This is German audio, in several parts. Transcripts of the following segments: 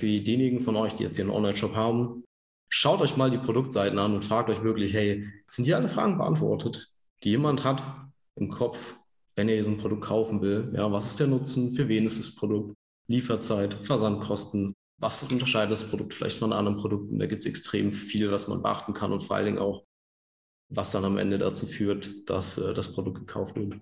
Für diejenigen von euch, die jetzt hier einen Online-Shop haben, schaut euch mal die Produktseiten an und fragt euch wirklich, hey, sind hier alle Fragen beantwortet, die jemand hat im Kopf, wenn er so ein Produkt kaufen will? Ja, was ist der Nutzen? Für wen ist das Produkt? Lieferzeit, Versandkosten. Was unterscheidet das Produkt vielleicht von anderen Produkten? Da gibt es extrem viel, was man beachten kann und vor allen Dingen auch, was dann am Ende dazu führt, dass äh, das Produkt gekauft wird.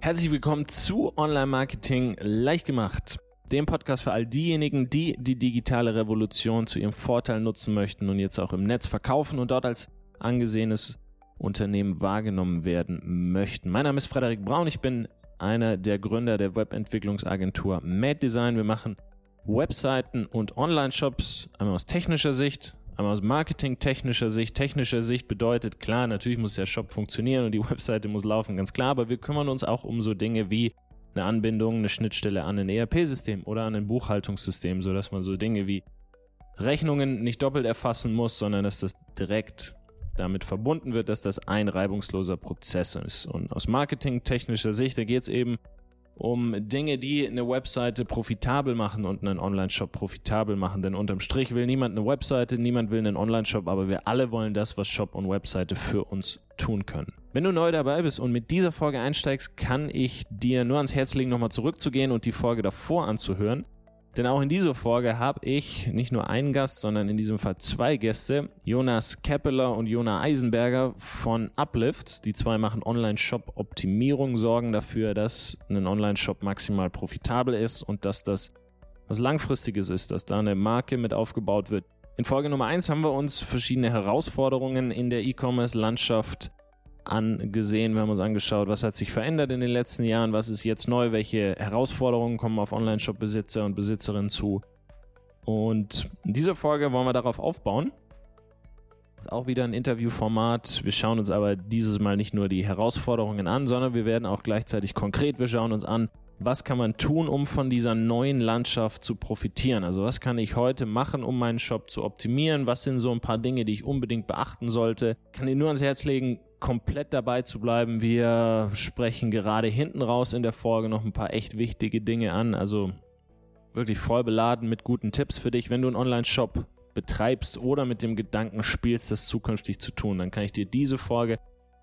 Herzlich willkommen zu Online Marketing leicht gemacht, dem Podcast für all diejenigen, die die digitale Revolution zu ihrem Vorteil nutzen möchten und jetzt auch im Netz verkaufen und dort als angesehenes Unternehmen wahrgenommen werden möchten. Mein Name ist Frederik Braun, ich bin einer der Gründer der Webentwicklungsagentur Mad Design. Wir machen Webseiten und Online-Shops einmal aus technischer Sicht, einmal aus marketingtechnischer Sicht. Technischer Sicht bedeutet, klar, natürlich muss der Shop funktionieren und die Webseite muss laufen, ganz klar, aber wir kümmern uns auch um so Dinge wie eine Anbindung, eine Schnittstelle an ein ERP-System oder an ein Buchhaltungssystem, sodass man so Dinge wie Rechnungen nicht doppelt erfassen muss, sondern dass das direkt damit verbunden wird, dass das ein reibungsloser Prozess ist. Und aus marketingtechnischer Sicht, da geht es eben um Dinge, die eine Webseite profitabel machen und einen Online-Shop profitabel machen. Denn unterm Strich will niemand eine Webseite, niemand will einen Online-Shop, aber wir alle wollen das, was Shop und Webseite für uns tun können. Wenn du neu dabei bist und mit dieser Folge einsteigst, kann ich dir nur ans Herz legen, nochmal zurückzugehen und die Folge davor anzuhören. Denn auch in dieser Folge habe ich nicht nur einen Gast, sondern in diesem Fall zwei Gäste. Jonas Keppeler und Jona Eisenberger von Uplift. Die zwei machen Online-Shop-Optimierung, sorgen dafür, dass ein Online-Shop maximal profitabel ist und dass das was Langfristiges ist, dass da eine Marke mit aufgebaut wird. In Folge Nummer eins haben wir uns verschiedene Herausforderungen in der E-Commerce-Landschaft angesehen. Wir haben uns angeschaut, was hat sich verändert in den letzten Jahren, was ist jetzt neu, welche Herausforderungen kommen auf Online-Shop-Besitzer und Besitzerinnen zu. Und in dieser Folge wollen wir darauf aufbauen. Auch wieder ein Interviewformat. Wir schauen uns aber dieses Mal nicht nur die Herausforderungen an, sondern wir werden auch gleichzeitig konkret. Wir schauen uns an, was kann man tun, um von dieser neuen Landschaft zu profitieren? Also was kann ich heute machen, um meinen Shop zu optimieren? Was sind so ein paar Dinge, die ich unbedingt beachten sollte? Kann ich nur ans Herz legen, komplett dabei zu bleiben. Wir sprechen gerade hinten raus in der Folge noch ein paar echt wichtige Dinge an. Also wirklich voll beladen mit guten Tipps für dich, wenn du einen Online-Shop betreibst oder mit dem Gedanken spielst, das zukünftig zu tun, dann kann ich dir diese Folge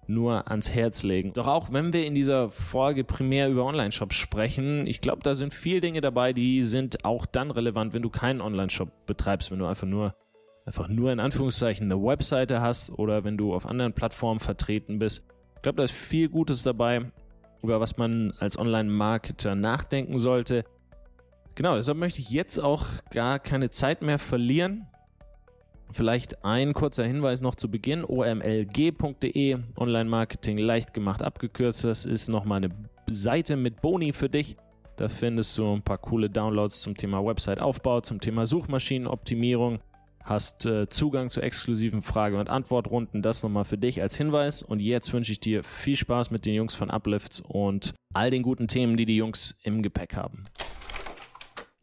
nur ans Herz legen. Doch auch wenn wir in dieser Folge primär über Online-Shops sprechen, ich glaube, da sind viele Dinge dabei, die sind auch dann relevant, wenn du keinen Online-Shop betreibst, wenn du einfach nur einfach nur in Anführungszeichen eine Webseite hast oder wenn du auf anderen Plattformen vertreten bist. Ich glaube, da ist viel Gutes dabei, über was man als Online-Marketer nachdenken sollte. Genau, deshalb möchte ich jetzt auch gar keine Zeit mehr verlieren. Vielleicht ein kurzer Hinweis noch zu Beginn. omlg.de, Online-Marketing leicht gemacht abgekürzt. Das ist nochmal eine Seite mit Boni für dich. Da findest du ein paar coole Downloads zum Thema Website-Aufbau, zum Thema Suchmaschinenoptimierung. Hast äh, Zugang zu exklusiven Frage- und Antwortrunden. Das nochmal für dich als Hinweis. Und jetzt wünsche ich dir viel Spaß mit den Jungs von Uplift und all den guten Themen, die die Jungs im Gepäck haben.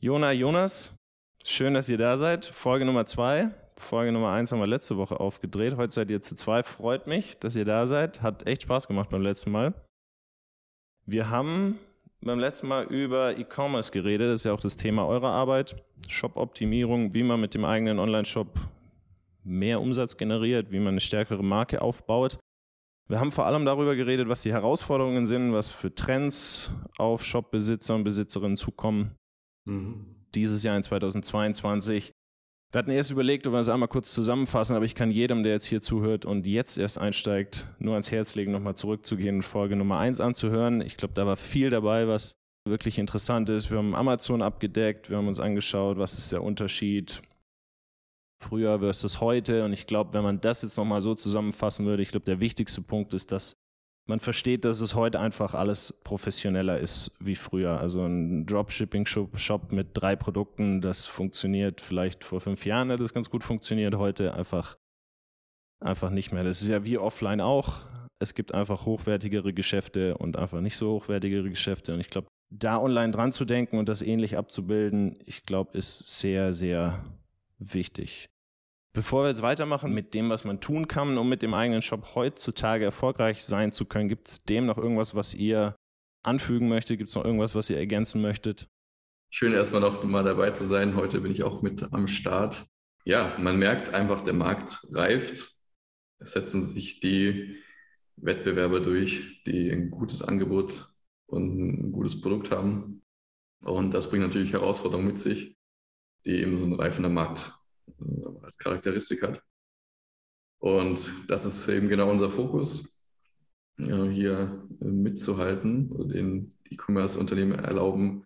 Jona, Jonas, schön, dass ihr da seid. Folge Nummer zwei. Folge Nummer eins haben wir letzte Woche aufgedreht. Heute seid ihr zu zwei. Freut mich, dass ihr da seid. Hat echt Spaß gemacht beim letzten Mal. Wir haben beim letzten Mal über E-Commerce geredet. Das ist ja auch das Thema eurer Arbeit. Shop-Optimierung, wie man mit dem eigenen Online-Shop mehr Umsatz generiert, wie man eine stärkere Marke aufbaut. Wir haben vor allem darüber geredet, was die Herausforderungen sind, was für Trends auf Shop-Besitzer und Besitzerinnen zukommen. Mhm. Dieses Jahr in 2022. Wir hatten erst überlegt, ob wir das einmal kurz zusammenfassen, aber ich kann jedem, der jetzt hier zuhört und jetzt erst einsteigt, nur ans Herz legen, nochmal zurückzugehen und Folge Nummer eins anzuhören. Ich glaube, da war viel dabei, was wirklich interessant ist. Wir haben Amazon abgedeckt, wir haben uns angeschaut, was ist der Unterschied früher versus heute. Und ich glaube, wenn man das jetzt nochmal so zusammenfassen würde, ich glaube, der wichtigste Punkt ist, dass man versteht, dass es heute einfach alles professioneller ist wie früher. Also ein Dropshipping-Shop mit drei Produkten, das funktioniert vielleicht vor fünf Jahren, hat das ganz gut funktioniert, heute einfach, einfach nicht mehr. Das ist ja wie offline auch. Es gibt einfach hochwertigere Geschäfte und einfach nicht so hochwertigere Geschäfte. Und ich glaube, da online dran zu denken und das ähnlich abzubilden, ich glaube, ist sehr, sehr wichtig. Bevor wir jetzt weitermachen mit dem, was man tun kann, um mit dem eigenen Shop heutzutage erfolgreich sein zu können, gibt es dem noch irgendwas, was ihr anfügen möchtet? Gibt es noch irgendwas, was ihr ergänzen möchtet? Schön erstmal noch mal dabei zu sein. Heute bin ich auch mit am Start. Ja, man merkt einfach, der Markt reift. Es setzen sich die Wettbewerber durch, die ein gutes Angebot und ein gutes Produkt haben. Und das bringt natürlich Herausforderungen mit sich, die eben so ein reifender Markt als Charakteristik hat. Und das ist eben genau unser Fokus, hier mitzuhalten und den E-Commerce-Unternehmen erlauben,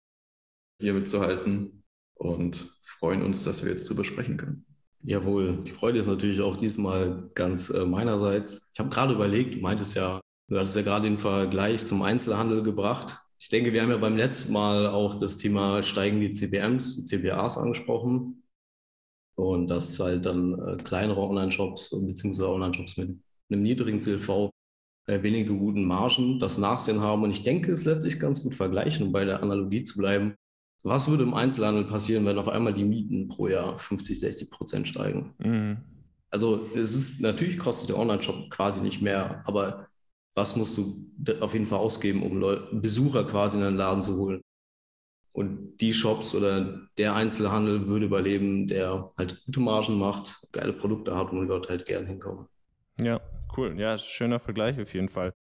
hier mitzuhalten und freuen uns, dass wir jetzt darüber sprechen können. Jawohl, die Freude ist natürlich auch diesmal ganz äh, meinerseits. Ich habe gerade überlegt, du meintest ja, du hattest ja gerade den Vergleich zum Einzelhandel gebracht. Ich denke, wir haben ja beim letzten Mal auch das Thema steigende CBMs, CBAs angesprochen. Und dass halt dann äh, kleinere Online-Shops bzw. Online-Shops mit einem niedrigen CLV äh, wenige guten Margen das Nachsehen haben. Und ich denke, es lässt sich ganz gut vergleichen, um bei der Analogie zu bleiben. Was würde im Einzelhandel passieren, wenn auf einmal die Mieten pro Jahr 50, 60 Prozent steigen? Mhm. Also es ist natürlich kostet der Online-Shop quasi nicht mehr, aber was musst du auf jeden Fall ausgeben, um Leute, Besucher quasi in den Laden zu holen? Und die Shops oder der Einzelhandel würde überleben, der halt gute Margen macht, geile Produkte hat und dort halt gern hinkommen. Ja, cool. Ja, schöner Vergleich auf jeden Fall.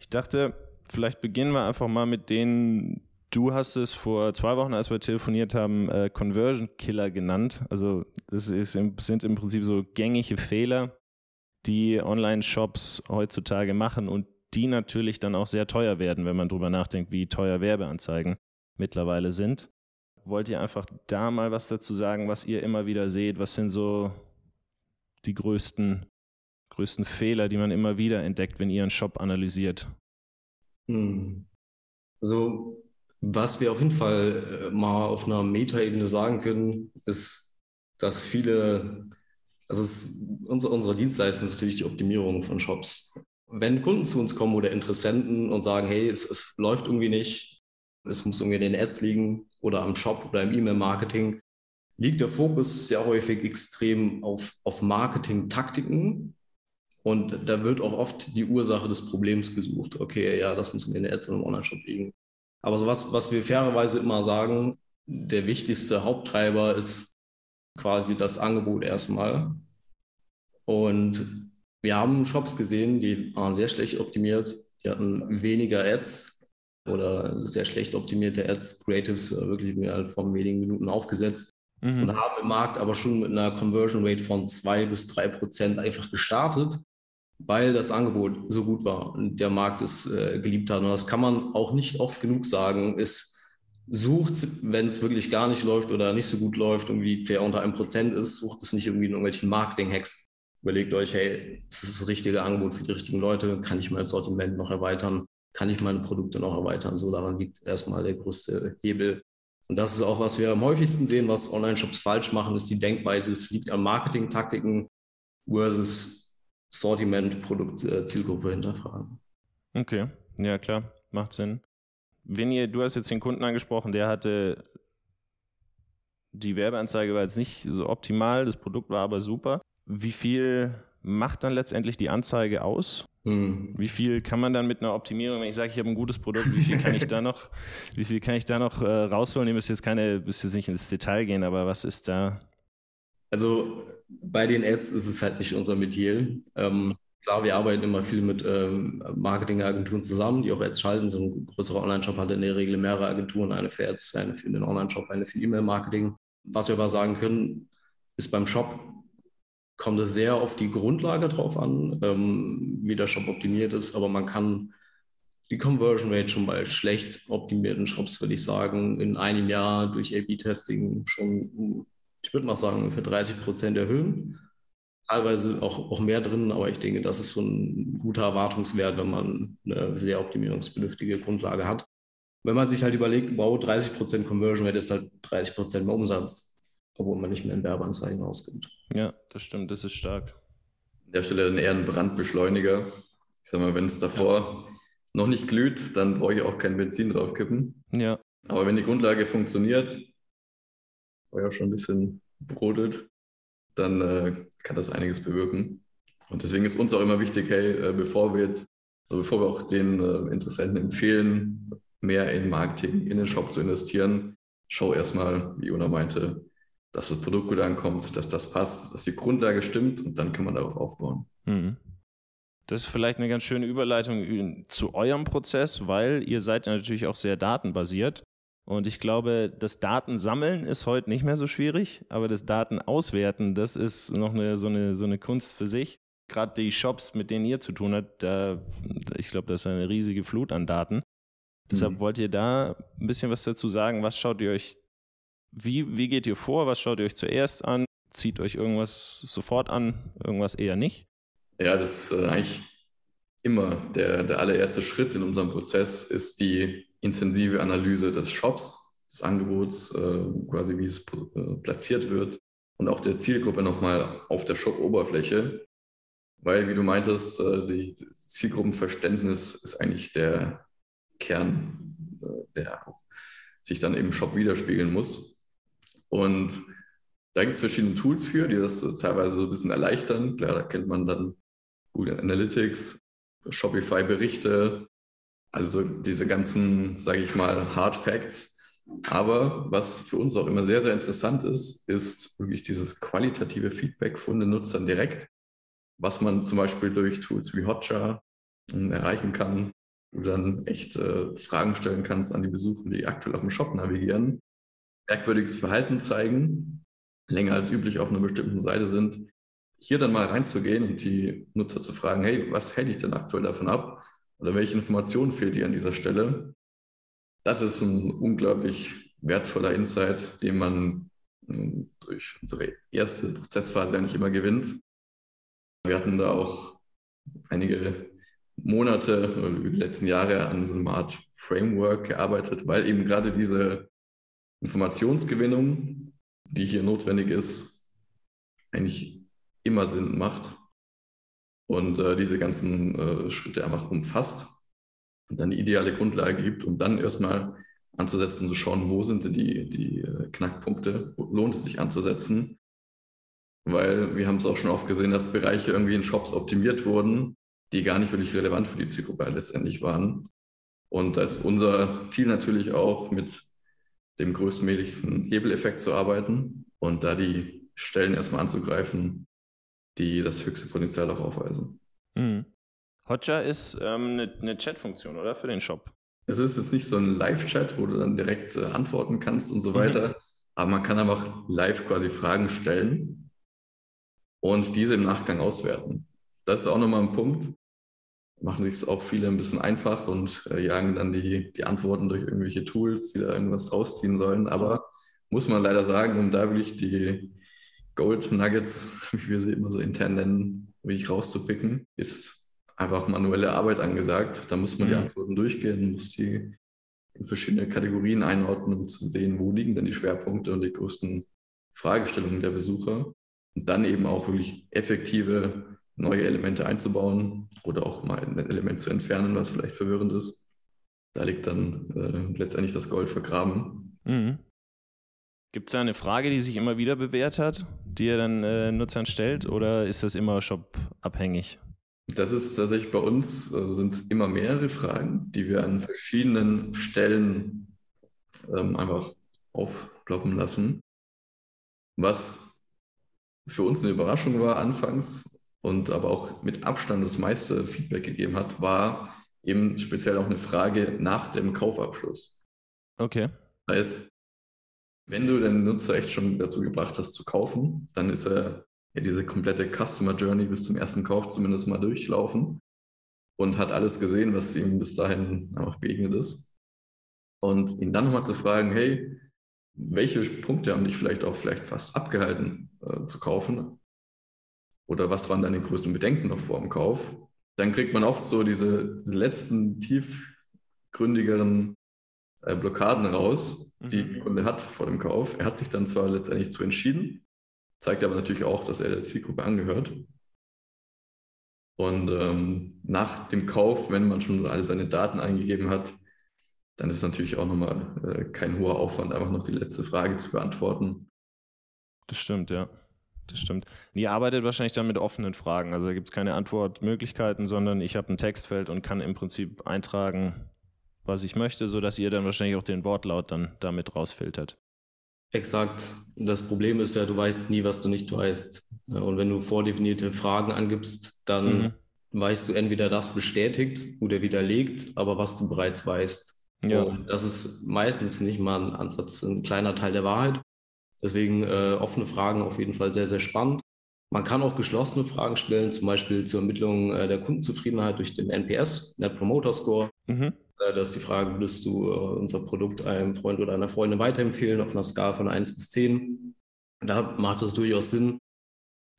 Ich dachte, vielleicht beginnen wir einfach mal mit den Du hast es vor zwei Wochen, als wir telefoniert haben, äh, Conversion Killer genannt. Also das ist sind im Prinzip so gängige Fehler, die Online-Shops heutzutage machen und die natürlich dann auch sehr teuer werden, wenn man drüber nachdenkt, wie teuer Werbeanzeigen mittlerweile sind. Wollt ihr einfach da mal was dazu sagen, was ihr immer wieder seht? Was sind so die größten, größten Fehler, die man immer wieder entdeckt, wenn ihr einen Shop analysiert? Hm. Also was wir auf jeden Fall äh, mal auf einer Metaebene sagen können, ist, dass viele, also unsere, unsere Dienstleistung ist natürlich die Optimierung von Shops. Wenn Kunden zu uns kommen oder Interessenten und sagen, hey, es, es läuft irgendwie nicht, es muss irgendwie in den Ads liegen oder am Shop oder im E-Mail-Marketing, liegt der Fokus sehr häufig extrem auf, auf Marketing-Taktiken. Und da wird auch oft die Ursache des Problems gesucht. Okay, ja, das muss in den Ads oder im Online-Shop liegen. Aber so was, was wir fairerweise immer sagen, der wichtigste Haupttreiber ist quasi das Angebot erstmal. Und wir haben Shops gesehen, die waren sehr schlecht optimiert. Die hatten weniger Ads oder sehr schlecht optimierte Ads, Creatives äh, wirklich mehr von wenigen Minuten aufgesetzt mhm. und haben im Markt aber schon mit einer Conversion Rate von zwei bis drei Prozent einfach gestartet weil das Angebot so gut war und der Markt es äh, geliebt hat. Und das kann man auch nicht oft genug sagen. Es sucht, wenn es wirklich gar nicht läuft oder nicht so gut läuft, irgendwie CR unter einem Prozent ist, sucht es nicht irgendwie in irgendwelchen Marketing-Hacks. Überlegt euch, hey, ist das das richtige Angebot für die richtigen Leute? Kann ich mein Sortiment noch erweitern? Kann ich meine Produkte noch erweitern? So daran liegt erstmal der größte Hebel. Und das ist auch, was wir am häufigsten sehen, was Online-Shops falsch machen, ist die Denkweise, es liegt an Marketing-Taktiken versus Sortiment, Produkt, äh, Zielgruppe hinterfragen. Okay, ja klar, macht Sinn. Wenn ihr, du hast jetzt den Kunden angesprochen, der hatte die Werbeanzeige war jetzt nicht so optimal, das Produkt war aber super. Wie viel macht dann letztendlich die Anzeige aus? Hm. Wie viel kann man dann mit einer Optimierung, wenn ich sage, ich habe ein gutes Produkt, wie viel kann ich da noch, wie viel kann ich da noch äh, rausholen? Ihr müsst jetzt keine, müsst jetzt nicht ins Detail gehen, aber was ist da? Also bei den Ads ist es halt nicht unser Metier. Ähm, klar, wir arbeiten immer viel mit ähm, Marketingagenturen zusammen, die auch Ads schalten. So ein größerer Online-Shop hat in der Regel mehrere Agenturen, eine für Ads, eine für den Online-Shop, eine für E-Mail-Marketing. Was wir aber sagen können, ist beim Shop kommt es sehr auf die Grundlage drauf an, ähm, wie der Shop optimiert ist, aber man kann die Conversion Rate schon bei schlecht optimierten Shops, würde ich sagen, in einem Jahr durch A-B-Testing schon ich würde mal sagen, ungefähr 30 Prozent erhöhen. Teilweise auch, auch mehr drin, aber ich denke, das ist so ein guter Erwartungswert, wenn man eine sehr optimierungsbedürftige Grundlage hat. Wenn man sich halt überlegt, wow, 30 Prozent Conversion Rate ist halt 30 Prozent mehr Umsatz, obwohl man nicht mehr in Werbeanzeigen ausgibt. Ja, das stimmt, das ist stark. An der Stelle dann eher ein Brandbeschleuniger. Ich sag mal, wenn es davor ja. noch nicht glüht, dann brauche ich auch kein Benzin draufkippen. Ja. Aber wenn die Grundlage funktioniert, Feuer schon ein bisschen brodelt, dann äh, kann das einiges bewirken. Und deswegen ist uns auch immer wichtig, hey, äh, bevor wir jetzt, also bevor wir auch den äh, Interessenten empfehlen, mehr in Marketing, in den Shop zu investieren, schau erstmal, wie Una meinte, dass das Produkt gut ankommt, dass das passt, dass die Grundlage stimmt und dann kann man darauf aufbauen. Mhm. Das ist vielleicht eine ganz schöne Überleitung zu eurem Prozess, weil ihr seid ja natürlich auch sehr datenbasiert. Und ich glaube, das Datensammeln ist heute nicht mehr so schwierig, aber das Datenauswerten, das ist noch eine, so, eine, so eine Kunst für sich. Gerade die Shops, mit denen ihr zu tun habt, da, ich glaube, das ist eine riesige Flut an Daten. Deshalb mhm. wollt ihr da ein bisschen was dazu sagen. Was schaut ihr euch, wie, wie geht ihr vor? Was schaut ihr euch zuerst an? Zieht euch irgendwas sofort an, irgendwas eher nicht? Ja, das ist äh, eigentlich immer der, der allererste Schritt in unserem Prozess, ist die intensive Analyse des Shops, des Angebots, äh, quasi wie es äh, platziert wird und auch der Zielgruppe nochmal auf der Shop-Oberfläche. Weil, wie du meintest, die, Zielgruppenverständnis ist eigentlich der Kern, der sich dann im Shop widerspiegeln muss. Und da gibt es verschiedene Tools für, die das teilweise so ein bisschen erleichtern. Klar, da kennt man dann Google Analytics, Shopify-Berichte, also diese ganzen, sage ich mal, Hard Facts. Aber was für uns auch immer sehr, sehr interessant ist, ist wirklich dieses qualitative Feedback von den Nutzern direkt, was man zum Beispiel durch Tools wie Hotjar ähm, erreichen kann, wo du dann echt äh, Fragen stellen kannst an die Besucher, die aktuell auf dem Shop navigieren, merkwürdiges Verhalten zeigen, länger als üblich auf einer bestimmten Seite sind, hier dann mal reinzugehen und die Nutzer zu fragen, hey, was hält dich denn aktuell davon ab? Oder welche Informationen fehlt dir an dieser Stelle? Das ist ein unglaublich wertvoller Insight, den man ähm, durch unsere erste Prozessphase eigentlich immer gewinnt. Wir hatten da auch einige Monate die letzten Jahre an so einer Art Framework gearbeitet, weil eben gerade diese Informationsgewinnung, die hier notwendig ist, eigentlich immer Sinn macht und äh, diese ganzen äh, Schritte einfach umfasst und dann die ideale Grundlage gibt, um dann erstmal anzusetzen, zu schauen, wo sind denn die, die äh, Knackpunkte, lohnt es sich anzusetzen. Weil wir haben es auch schon oft gesehen, dass Bereiche irgendwie in Shops optimiert wurden, die gar nicht wirklich relevant für die Zielgruppe letztendlich waren. Und da ist unser Ziel natürlich auch, mit dem größtmöglichen Hebeleffekt zu arbeiten und da die Stellen erstmal anzugreifen, die das höchste Potenzial auch aufweisen. Mhm. Hotjar ist ähm, eine, eine Chat-Funktion, oder? Für den Shop. Es ist jetzt nicht so ein Live-Chat, wo du dann direkt äh, antworten kannst und so mhm. weiter. Aber man kann einfach live quasi Fragen stellen und diese im Nachgang auswerten. Das ist auch nochmal ein Punkt. Machen sich es auch viele ein bisschen einfach und äh, jagen dann die, die Antworten durch irgendwelche Tools, die da irgendwas rausziehen sollen. Aber muss man leider sagen, um da wirklich die, Gold Nuggets, wie wir sie immer so intern nennen, wirklich rauszupicken, ist einfach manuelle Arbeit angesagt. Da muss man mhm. die Antworten durchgehen, muss sie in verschiedene Kategorien einordnen, um zu sehen, wo liegen denn die Schwerpunkte und die größten Fragestellungen der Besucher. Und dann eben auch wirklich effektive neue Elemente einzubauen oder auch mal ein Element zu entfernen, was vielleicht verwirrend ist. Da liegt dann äh, letztendlich das Gold vergraben. Mhm. Gibt es da eine Frage, die sich immer wieder bewährt hat, die ihr dann äh, Nutzern stellt, oder ist das immer shop-abhängig? Das ist tatsächlich bei uns, äh, sind es immer mehrere Fragen, die wir an verschiedenen Stellen ähm, einfach aufploppen lassen. Was für uns eine Überraschung war anfangs und aber auch mit Abstand das meiste Feedback gegeben hat, war eben speziell auch eine Frage nach dem Kaufabschluss. Okay. Das heißt, wenn du den Nutzer echt schon dazu gebracht hast zu kaufen, dann ist er ja diese komplette Customer Journey bis zum ersten Kauf zumindest mal durchlaufen und hat alles gesehen, was ihm bis dahin einfach begegnet ist. Und ihn dann nochmal zu fragen, hey, welche Punkte haben dich vielleicht auch vielleicht fast abgehalten äh, zu kaufen? Oder was waren deine größten Bedenken noch vor dem Kauf? Dann kriegt man oft so diese, diese letzten tiefgründigeren äh, Blockaden raus, die mhm. der Kunde hat vor dem Kauf. Er hat sich dann zwar letztendlich zu entschieden, zeigt aber natürlich auch, dass er der Zielgruppe angehört. Und ähm, nach dem Kauf, wenn man schon alle seine Daten eingegeben hat, dann ist es natürlich auch nochmal äh, kein hoher Aufwand, einfach noch die letzte Frage zu beantworten. Das stimmt, ja. Das stimmt. Ihr arbeitet wahrscheinlich dann mit offenen Fragen. Also da gibt es keine Antwortmöglichkeiten, sondern ich habe ein Textfeld und kann im Prinzip eintragen, was ich möchte, sodass ihr dann wahrscheinlich auch den Wortlaut dann damit rausfiltert. Exakt. Das Problem ist ja, du weißt nie, was du nicht weißt. Und wenn du vordefinierte Fragen angibst, dann mhm. weißt du entweder das bestätigt oder widerlegt, aber was du bereits weißt. Ja. Und das ist meistens nicht mal ein Ansatz, ein kleiner Teil der Wahrheit. Deswegen äh, offene Fragen auf jeden Fall sehr, sehr spannend. Man kann auch geschlossene Fragen stellen, zum Beispiel zur Ermittlung äh, der Kundenzufriedenheit durch den NPS, Net Promoter Score. Mhm. Äh, das ist die Frage, würdest du äh, unser Produkt einem Freund oder einer Freundin weiterempfehlen auf einer Skala von 1 bis 10? Da macht das durchaus Sinn.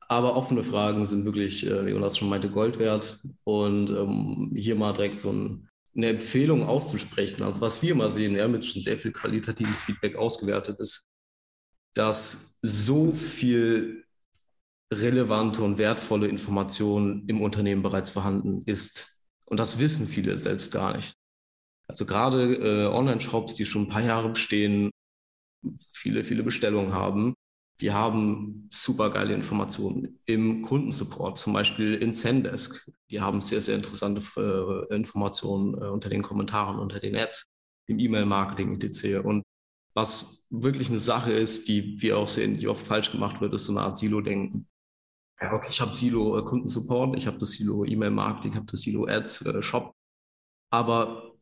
Aber offene Fragen sind wirklich, äh, wie Jonas schon meinte, Gold wert. Und ähm, hier mal direkt so ein eine Empfehlung auszusprechen. Also was wir immer sehen, ja, mit schon sehr viel qualitatives Feedback ausgewertet ist, dass so viel relevante und wertvolle Information im Unternehmen bereits vorhanden ist. Und das wissen viele selbst gar nicht. Also gerade äh, Online-Shops, die schon ein paar Jahre bestehen, viele, viele Bestellungen haben, die haben super geile Informationen im Kundensupport, zum Beispiel in Zendesk. Die haben sehr, sehr interessante äh, Informationen äh, unter den Kommentaren, unter den Ads, im E-Mail-Marketing etc. Und was wirklich eine Sache ist, die wir auch sehen, die oft falsch gemacht wird, ist so eine Art Silo-Denken. Ja, okay, ich habe Silo äh, Kundensupport, ich habe das Silo E-Mail-Marketing, ich habe das Silo Ads, äh, Shop. Aber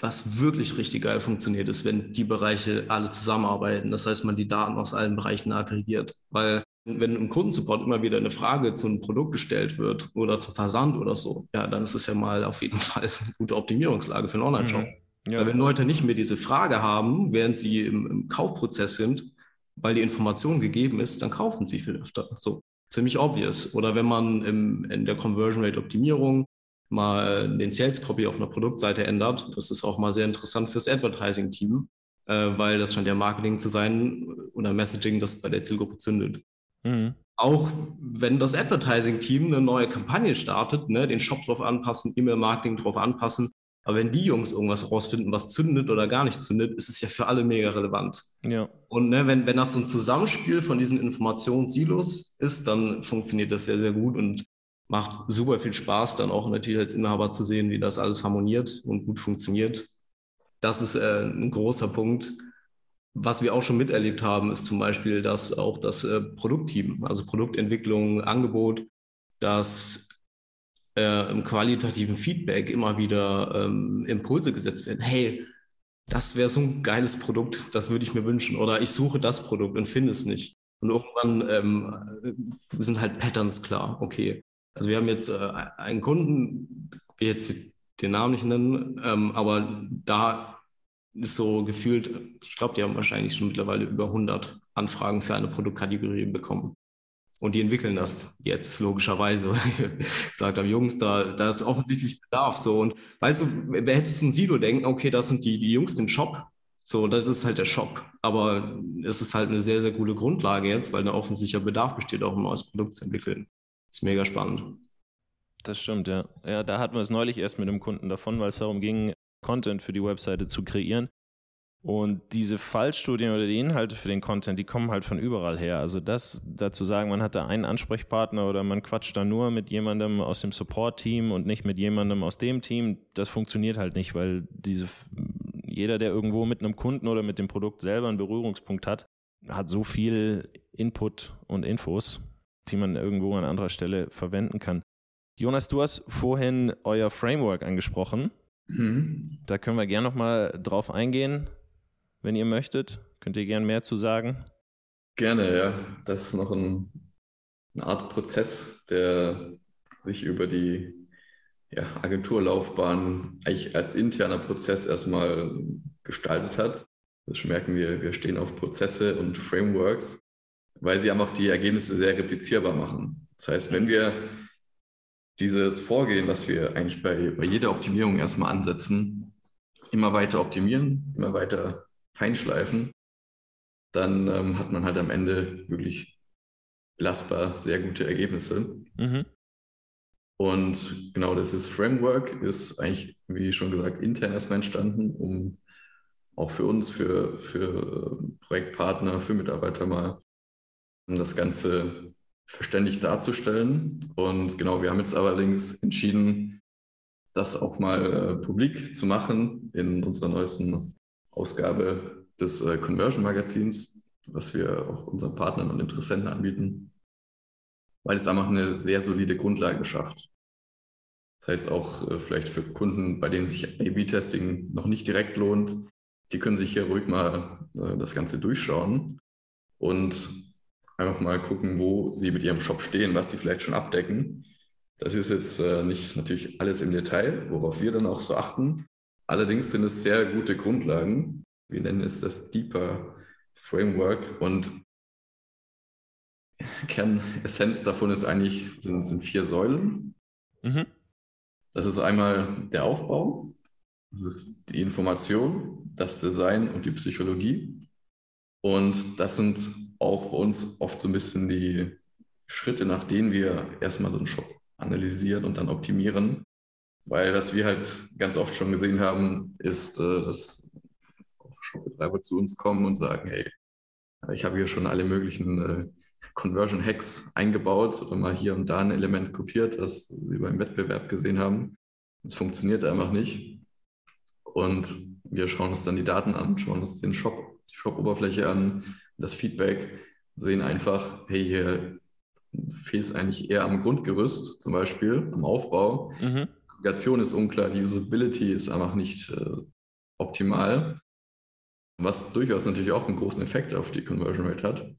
was wirklich richtig geil funktioniert, ist, wenn die Bereiche alle zusammenarbeiten. Das heißt, man die Daten aus allen Bereichen aggregiert. Weil wenn im Kundensupport immer wieder eine Frage zu einem Produkt gestellt wird oder zum Versand oder so, ja, dann ist es ja mal auf jeden Fall eine gute Optimierungslage für einen Online-Shop. Mhm. Ja. Weil wenn Leute nicht mehr diese Frage haben, während sie im, im, Kaufprozess sind, weil die Information gegeben ist, dann kaufen sie viel öfter. So, ziemlich obvious. Oder wenn man im, in der Conversion Rate Optimierung mal den Sales Copy auf einer Produktseite ändert. Das ist auch mal sehr interessant fürs Advertising-Team, äh, weil das scheint ja Marketing zu sein oder Messaging, das bei der Zielgruppe zündet. Mhm. Auch wenn das Advertising-Team eine neue Kampagne startet, ne, den Shop drauf anpassen, E-Mail-Marketing drauf anpassen, aber wenn die Jungs irgendwas rausfinden, was zündet oder gar nicht zündet, ist es ja für alle mega relevant. Ja. Und ne, wenn, wenn das so ein Zusammenspiel von diesen Informationssilos ist, dann funktioniert das sehr, sehr gut. Und macht super viel Spaß, dann auch natürlich als Inhaber zu sehen, wie das alles harmoniert und gut funktioniert. Das ist äh, ein großer Punkt. Was wir auch schon miterlebt haben, ist zum Beispiel, dass auch das äh, Produktteam, also Produktentwicklung, Angebot, dass äh, im qualitativen Feedback immer wieder ähm, Impulse gesetzt werden. Hey, das wäre so ein geiles Produkt, das würde ich mir wünschen. Oder ich suche das Produkt und finde es nicht. Und irgendwann ähm, sind halt Patterns klar. Okay, also wir haben jetzt äh, einen Kunden, wir jetzt den Namen nicht nennen, ähm, aber da ist so gefühlt, ich glaube, die haben wahrscheinlich schon mittlerweile über 100 Anfragen für eine Produktkategorie bekommen. Und die entwickeln das jetzt logischerweise. Sagt am Jungs, da, da ist offensichtlich Bedarf. So. Und weißt du, wer hättest du ein Silo denken, okay, das sind die, die Jungs im Shop. So, das ist halt der Shop. Aber es ist halt eine sehr, sehr coole Grundlage jetzt, weil da offensichtlicher Bedarf besteht, auch ein neues Produkt zu entwickeln. Ist mega spannend. Das stimmt, ja. Ja, da hatten wir es neulich erst mit einem Kunden davon, weil es darum ging, Content für die Webseite zu kreieren. Und diese Fallstudien oder die Inhalte für den Content, die kommen halt von überall her. Also das dazu sagen, man hat da einen Ansprechpartner oder man quatscht da nur mit jemandem aus dem Support-Team und nicht mit jemandem aus dem Team, das funktioniert halt nicht, weil diese, jeder, der irgendwo mit einem Kunden oder mit dem Produkt selber einen Berührungspunkt hat, hat so viel Input und Infos, die man irgendwo an anderer Stelle verwenden kann. Jonas, du hast vorhin euer Framework angesprochen. Mhm. Da können wir gerne nochmal drauf eingehen, wenn ihr möchtet. Könnt ihr gerne mehr zu sagen? Gerne, ja. Das ist noch ein, eine Art Prozess, der sich über die ja, Agenturlaufbahn eigentlich als interner Prozess erstmal gestaltet hat. Das merken wir, wir stehen auf Prozesse und Frameworks weil sie einfach die Ergebnisse sehr replizierbar machen. Das heißt, wenn wir dieses Vorgehen, was wir eigentlich bei, bei jeder Optimierung erstmal ansetzen, immer weiter optimieren, immer weiter feinschleifen, dann ähm, hat man halt am Ende wirklich belastbar sehr gute Ergebnisse. Mhm. Und genau dieses Framework ist eigentlich, wie schon gesagt, intern erstmal entstanden, um auch für uns, für, für Projektpartner, für Mitarbeiter mal um das Ganze verständlich darzustellen. Und genau, wir haben jetzt allerdings entschieden, das auch mal äh, publik zu machen in unserer neuesten Ausgabe des äh, Conversion Magazins, was wir auch unseren Partnern und Interessenten anbieten, weil es einfach eine sehr solide Grundlage schafft. Das heißt auch äh, vielleicht für Kunden, bei denen sich A-B-Testing noch nicht direkt lohnt, die können sich hier ruhig mal äh, das Ganze durchschauen und einfach mal gucken, wo sie mit ihrem Shop stehen, was sie vielleicht schon abdecken. Das ist jetzt äh, nicht natürlich alles im Detail, worauf wir dann auch so achten. Allerdings sind es sehr gute Grundlagen. Wir nennen es das Deeper Framework und Kernessenz davon ist eigentlich, sind, sind vier Säulen. Mhm. Das ist einmal der Aufbau, das ist die Information, das Design und die Psychologie. Und das sind auch bei uns oft so ein bisschen die Schritte, nach denen wir erstmal so einen Shop analysieren und dann optimieren. Weil was wir halt ganz oft schon gesehen haben, ist, äh, dass Shopbetreiber zu uns kommen und sagen, hey, ich habe hier schon alle möglichen äh, Conversion Hacks eingebaut oder mal hier und da ein Element kopiert, das wir beim Wettbewerb gesehen haben. Es funktioniert einfach nicht. Und wir schauen uns dann die Daten an, schauen uns den Shop die Shop-Oberfläche an, das Feedback, sehen einfach, hey, hier fehlt es eigentlich eher am Grundgerüst, zum Beispiel am Aufbau. Mhm. Navigation ist unklar, die Usability ist einfach nicht äh, optimal, was durchaus natürlich auch einen großen Effekt auf die Conversion Rate hat.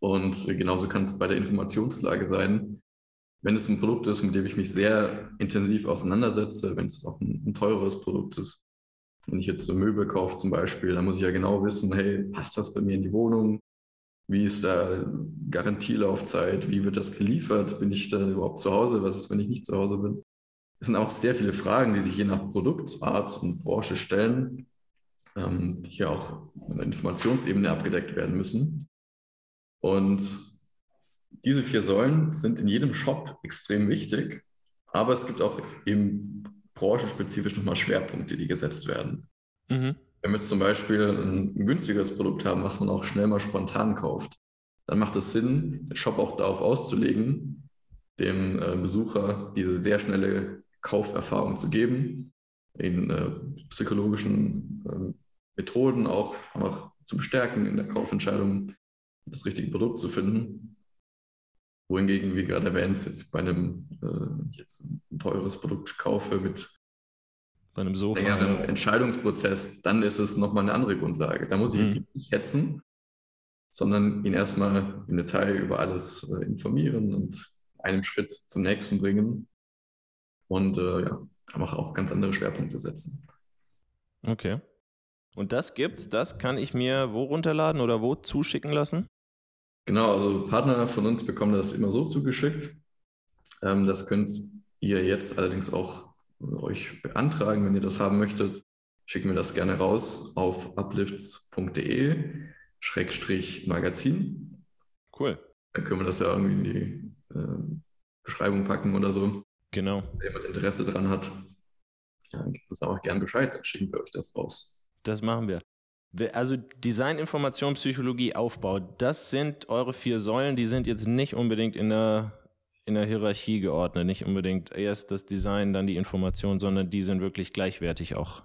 Und genauso kann es bei der Informationslage sein. Wenn es ein Produkt ist, mit dem ich mich sehr intensiv auseinandersetze, wenn es auch ein, ein teures Produkt ist, wenn ich jetzt so Möbel kaufe zum Beispiel, dann muss ich ja genau wissen, hey, passt das bei mir in die Wohnung? Wie ist da Garantielaufzeit? Wie wird das geliefert? Bin ich da überhaupt zu Hause? Was ist, wenn ich nicht zu Hause bin? Es sind auch sehr viele Fragen, die sich je nach Produktart und Branche stellen, ähm, die hier auch in der Informationsebene abgedeckt werden müssen. Und diese vier Säulen sind in jedem Shop extrem wichtig, aber es gibt auch eben branchenspezifisch nochmal Schwerpunkte, die gesetzt werden. Mhm. Wenn wir jetzt zum Beispiel ein, günstigeres Produkt haben, was man auch schnell mal spontan kauft, dann macht es Sinn, den Shop auch darauf auszulegen, dem äh, Besucher diese sehr schnelle Kauferfahrung zu geben, in äh, psychologischen äh, Methoden auch einfach zu bestärken in der Kaufentscheidung, das richtige Produkt zu finden. Wohingegen, wie gerade erwähnt, jetzt bei einem äh, jetzt ein teures Produkt kaufe mit bei einem Sofa. längeren Entscheidungsprozess, dann ist es nochmal eine andere Grundlage. Da muss ich mhm. nicht hetzen, sondern ihn erstmal im Detail über alles äh, informieren und einen Schritt zum nächsten bringen und äh, ja, einfach auch ganz andere Schwerpunkte setzen. Okay. Und das gibt's, das kann ich mir wo runterladen oder wo zuschicken lassen? Genau, also Partner von uns bekommen das immer so zugeschickt. Ähm, das könnt ihr jetzt allerdings auch euch beantragen, wenn ihr das haben möchtet. Schicken wir das gerne raus auf uplifts.de Schrägstrich Magazin. Cool. Dann können wir das ja irgendwie in die äh, Beschreibung packen oder so. Genau. Wenn jemand Interesse dran hat, dann gibt uns auch gerne Bescheid, dann schicken wir euch das raus. Das machen wir. Also Design, Information, Psychologie, Aufbau, das sind eure vier Säulen, die sind jetzt nicht unbedingt in der, in der Hierarchie geordnet, nicht unbedingt erst das Design, dann die Information, sondern die sind wirklich gleichwertig auch.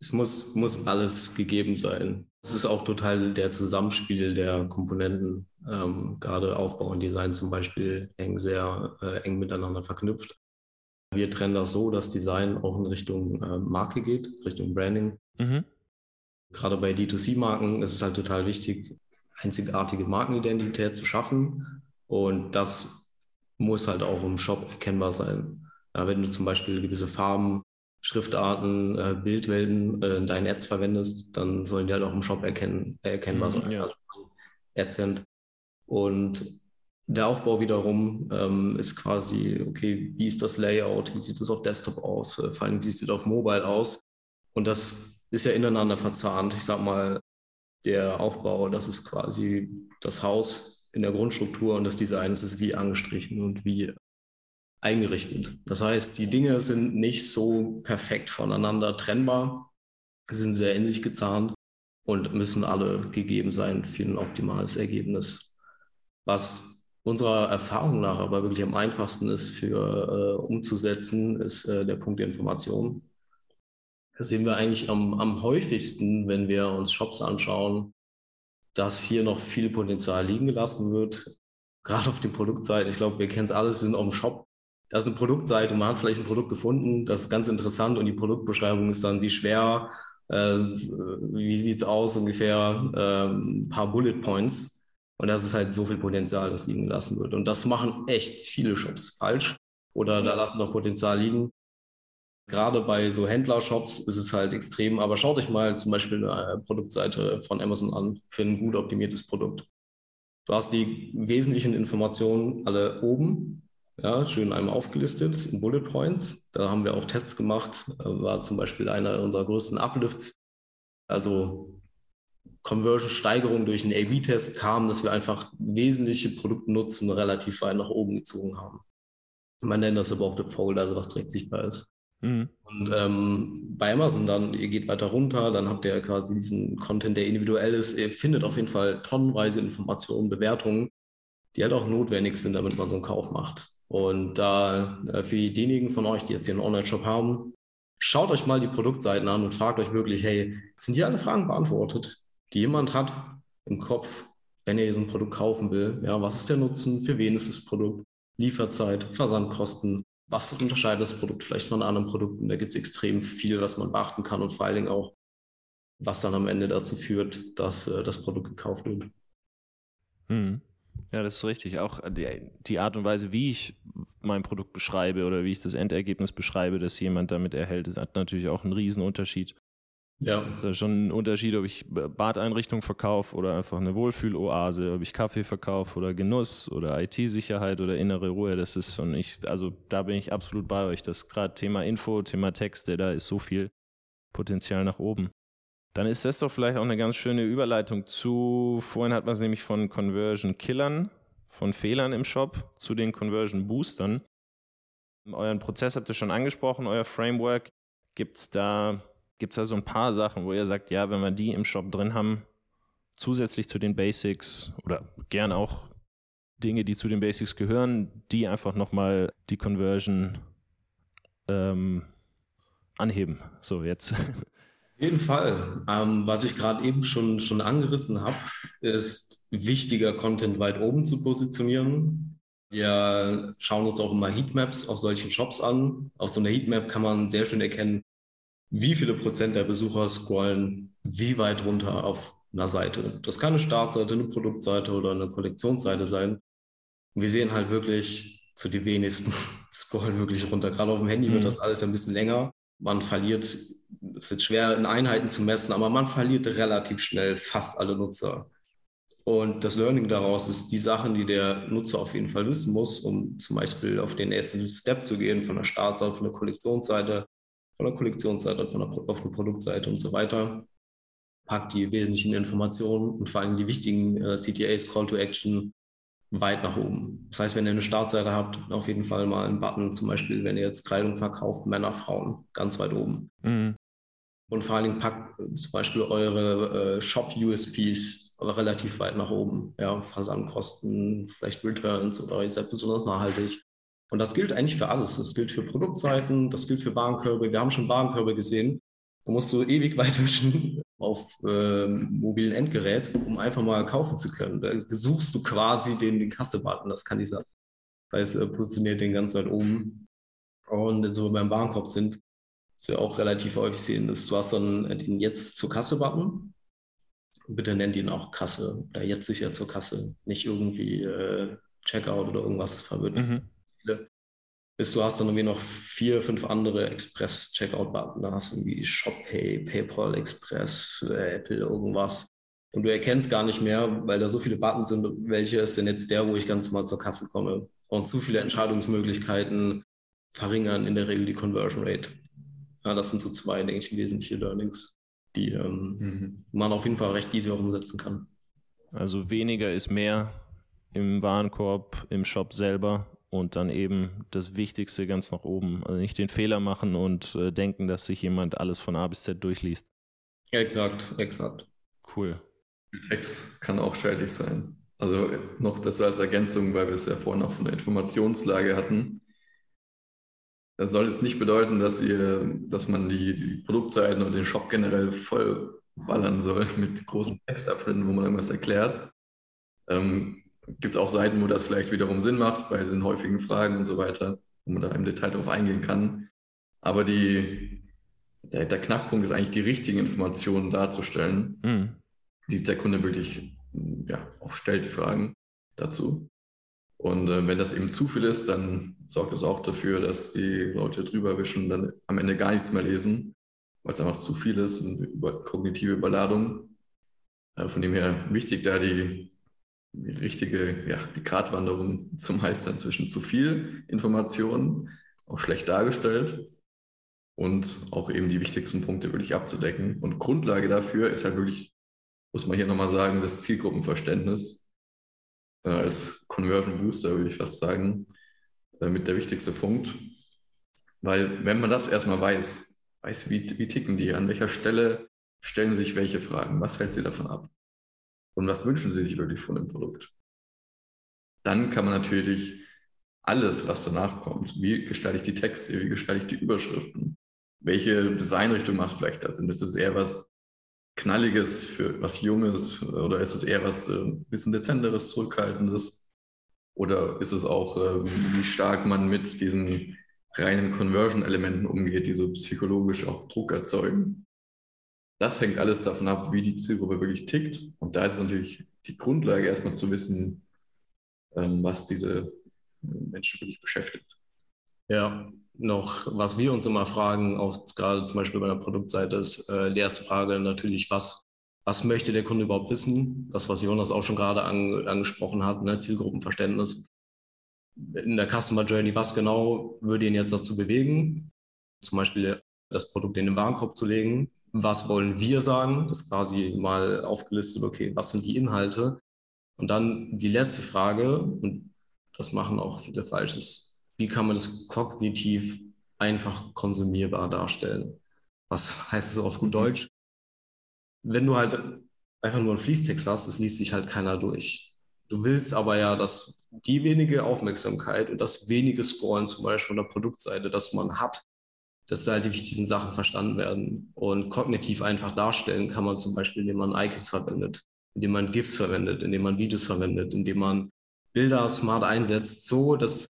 Es muss, muss alles gegeben sein. Es ist auch total der Zusammenspiel der Komponenten. Ähm, gerade Aufbau und Design zum Beispiel hängen sehr äh, eng miteinander verknüpft. Wir trennen das so, dass Design auch in Richtung äh, Marke geht, Richtung Branding. Mhm. Gerade bei D2C-Marken ist es halt total wichtig, einzigartige Markenidentität zu schaffen. Und das muss halt auch im Shop erkennbar sein. Ja, wenn du zum Beispiel gewisse Farben, Schriftarten, äh, Bildwelten äh, in deinen Ads verwendest, dann sollen die halt auch im Shop erkennen, erkennbar mhm, sein. Ja. Also Ads sind. Und der Aufbau wiederum ähm, ist quasi, okay, wie ist das Layout, wie sieht es auf Desktop aus, vor allem wie sieht es auf Mobile aus. Und das ist ja ineinander verzahnt. Ich sag mal, der Aufbau, das ist quasi das Haus in der Grundstruktur und das Design das ist wie angestrichen und wie eingerichtet. Das heißt, die Dinge sind nicht so perfekt voneinander trennbar, sind sehr in sich gezahnt und müssen alle gegeben sein für ein optimales Ergebnis. Was unserer Erfahrung nach aber wirklich am einfachsten ist für äh, umzusetzen, ist äh, der Punkt der Information. Das sehen wir eigentlich am, am häufigsten, wenn wir uns Shops anschauen, dass hier noch viel Potenzial liegen gelassen wird. Gerade auf den Produktseiten. Ich glaube, wir kennen es alles. Wir sind auf dem Shop. Da ist eine Produktseite man hat vielleicht ein Produkt gefunden. Das ist ganz interessant und die Produktbeschreibung ist dann, wie schwer, äh, wie sieht es aus ungefähr, äh, ein paar Bullet Points. Und das ist halt so viel Potenzial, das liegen gelassen wird. Und das machen echt viele Shops falsch. Oder da lassen doch Potenzial liegen. Gerade bei so Händlershops ist es halt extrem, aber schaut euch mal zum Beispiel eine Produktseite von Amazon an für ein gut optimiertes Produkt. Du hast die wesentlichen Informationen alle oben, ja, schön einmal aufgelistet in Bullet Points. Da haben wir auch Tests gemacht, war zum Beispiel einer unserer größten Uplifts. Also Conversion-Steigerung durch einen A-B-Test kam, dass wir einfach wesentliche Produktnutzen relativ weit nach oben gezogen haben. Man nennt das aber auch The Fold, also was direkt sichtbar ist. Mhm. Und ähm, bei Amazon dann, ihr geht weiter runter, dann habt ihr quasi diesen Content, der individuell ist. Ihr findet auf jeden Fall tonnenweise Informationen, Bewertungen, die halt auch notwendig sind, damit man so einen Kauf macht. Und da äh, für diejenigen von euch, die jetzt hier einen Online-Shop haben, schaut euch mal die Produktseiten an und fragt euch wirklich, hey, sind hier alle Fragen beantwortet, die jemand hat im Kopf, wenn er so ein Produkt kaufen will? Ja, was ist der Nutzen? Für wen ist das Produkt? Lieferzeit, Versandkosten, was unterscheidet das Produkt vielleicht von anderen Produkten? Da gibt es extrem viel, was man beachten kann und vor allen Dingen auch, was dann am Ende dazu führt, dass äh, das Produkt gekauft wird. Hm. Ja, das ist richtig. Auch die, die, Art und Weise, wie ich mein Produkt beschreibe oder wie ich das Endergebnis beschreibe, das jemand damit erhält, hat natürlich auch einen Riesenunterschied. Ja. Es ist ja schon ein Unterschied, ob ich Badeinrichtung verkaufe oder einfach eine Wohlfühloase, ob ich Kaffee verkaufe oder Genuss oder IT-Sicherheit oder innere Ruhe. Das ist schon ich, also da bin ich absolut bei euch. Das gerade Thema Info, Thema Texte, da ist so viel Potenzial nach oben. Dann ist das doch vielleicht auch eine ganz schöne Überleitung zu, vorhin hat man es nämlich von Conversion Killern, von Fehlern im Shop zu den Conversion Boostern. Euren Prozess habt ihr schon angesprochen, euer Framework. Gibt es da Gibt es da so ein paar Sachen, wo ihr sagt, ja, wenn wir die im Shop drin haben, zusätzlich zu den Basics oder gern auch Dinge, die zu den Basics gehören, die einfach nochmal die Conversion ähm, anheben. So, jetzt. Auf jeden Fall. Ähm, was ich gerade eben schon, schon angerissen habe, ist wichtiger Content weit oben zu positionieren. Wir schauen uns auch immer Heatmaps auf solchen Shops an. Auf so einer Heatmap kann man sehr schön erkennen, wie viele Prozent der Besucher scrollen wie weit runter auf einer Seite. Das kann eine Startseite, eine Produktseite oder eine Kollektionsseite sein. Und wir sehen halt wirklich, zu die wenigsten scrollen wirklich runter. Gerade auf dem Handy mhm. wird das alles ein bisschen länger. Man verliert, es ist jetzt schwer in Einheiten zu messen, aber man verliert relativ schnell fast alle Nutzer. Und das Learning daraus ist die Sachen, die der Nutzer auf jeden Fall wissen muss, um zum Beispiel auf den nächsten Step zu gehen, von der Startseite, von der Kollektionsseite von der Kollektionsseite, von der, auf der Produktseite und so weiter. Packt die wesentlichen Informationen und vor allem die wichtigen äh, CTAs, Call to Action, weit nach oben. Das heißt, wenn ihr eine Startseite habt, auf jeden Fall mal einen Button, zum Beispiel, wenn ihr jetzt Kleidung verkauft, Männer, Frauen, ganz weit oben. Mhm. Und vor allen Dingen packt zum Beispiel eure äh, Shop-USPs relativ weit nach oben. Ja, Versandkosten, vielleicht Returns oder ihr seid besonders nachhaltig. Und das gilt eigentlich für alles. Das gilt für Produktseiten, das gilt für Warenkörbe. Wir haben schon Warenkörbe gesehen. Da musst du ewig weit wischen auf äh, mobilen Endgerät, um einfach mal kaufen zu können. Da suchst du quasi den, den Kasse-Button, das kann ich sagen. Das heißt, er positioniert den ganz weit oben. Und so beim Warenkorb sind, was wir auch relativ häufig sehen, ist, du hast dann den Jetzt zur Kasse-Button. Bitte nennt ihn auch Kasse oder jetzt sicher zur Kasse, nicht irgendwie äh, Checkout oder irgendwas, das verwirrt. Mhm viele. Bis du hast dann irgendwie noch vier, fünf andere Express-Checkout-Button. Da hast du irgendwie ShopPay, PayPal Express, Apple, irgendwas. Und du erkennst gar nicht mehr, weil da so viele Buttons sind, welche ist denn jetzt der, wo ich ganz mal zur Kasse komme. Und zu viele Entscheidungsmöglichkeiten verringern in der Regel die Conversion Rate. Ja, das sind so zwei, denke ich, wesentliche Learnings, die ähm, mhm. man auf jeden Fall recht easy auch umsetzen kann. Also weniger ist mehr im Warenkorb, im Shop selber und dann eben das Wichtigste ganz nach oben. Also nicht den Fehler machen und äh, denken, dass sich jemand alles von A bis Z durchliest. Exakt, exakt. Cool. Text kann auch schädlich sein. Also noch das als Ergänzung, weil wir es ja vorhin auch von der Informationslage hatten. Das soll jetzt nicht bedeuten, dass ihr, dass man die, die Produktseiten und den Shop generell voll ballern soll mit großen Textabschnitten, wo man irgendwas erklärt. Ähm, Gibt es auch Seiten, wo das vielleicht wiederum Sinn macht, bei den häufigen Fragen und so weiter, wo man da im Detail drauf eingehen kann. Aber die, der, der Knackpunkt ist eigentlich, die richtigen Informationen darzustellen, mhm. die der Kunde wirklich ja, auch stellt, die Fragen dazu. Und äh, wenn das eben zu viel ist, dann sorgt das auch dafür, dass die Leute drüber wischen und dann am Ende gar nichts mehr lesen, weil es einfach zu viel ist und über, kognitive Überladung. Äh, von dem her wichtig, da die, die richtige, ja, die Gratwanderung zu meistern zwischen zu viel Informationen, auch schlecht dargestellt und auch eben die wichtigsten Punkte wirklich abzudecken. Und Grundlage dafür ist halt wirklich, muss man hier nochmal sagen, das Zielgruppenverständnis äh, als Conversion Booster, würde ich fast sagen, äh, mit der wichtigste Punkt. Weil wenn man das erstmal weiß, weiß, wie, wie ticken die, an welcher Stelle stellen sich welche Fragen, was hält sie davon ab und was wünschen sie sich wirklich von dem Produkt, dann kann man natürlich alles, was danach kommt, wie gestalte ich die Texte, wie gestalte ich die Überschriften, welche Designrichtung macht vielleicht das? Und ist eher was Knalliges, für was Junges oder ist es eher was äh, bisschen Dezenteres, Zurückhaltendes? Oder ist es auch, äh, wie stark man mit diesen reinen Conversion-Elementen umgeht, die so psychologisch auch Druck erzeugen? Das hängt alles davon ab, wie die Zielgruppe wirklich tickt. Und da ist es natürlich die Grundlage, erstmal zu wissen, ähm, was diese Menschen wirklich beschäftigt. Ja, noch, was wir uns immer fragen, auch gerade zum Beispiel bei der Produktseite, ist äh, die erste Frage natürlich, was, was möchte der Kunde überhaupt wissen? Das, was Jonas auch schon gerade an, angesprochen hat, ne, Zielgruppenverständnis. In der Customer Journey, was genau würde ihn jetzt dazu bewegen? Zum Beispiel das Produkt in den Warenkorb zu legen. Was wollen wir sagen? Das ist quasi mal aufgelistet, okay, was sind die Inhalte? Und dann die letzte Frage, und das machen auch viele falsch, ist, wie kann man das kognitiv einfach konsumierbar darstellen? Was heißt das auf gut mhm. Deutsch? Wenn du halt einfach nur einen Fließtext hast, das liest sich halt keiner durch. Du willst aber ja, dass die wenige Aufmerksamkeit und das wenige Scrollen zum Beispiel von der Produktseite, das man hat, dass halt die wichtigsten Sachen verstanden werden. Und kognitiv einfach darstellen kann man zum Beispiel, indem man Icons verwendet, indem man GIFs verwendet, indem man Videos verwendet, indem man Bilder smart einsetzt, so dass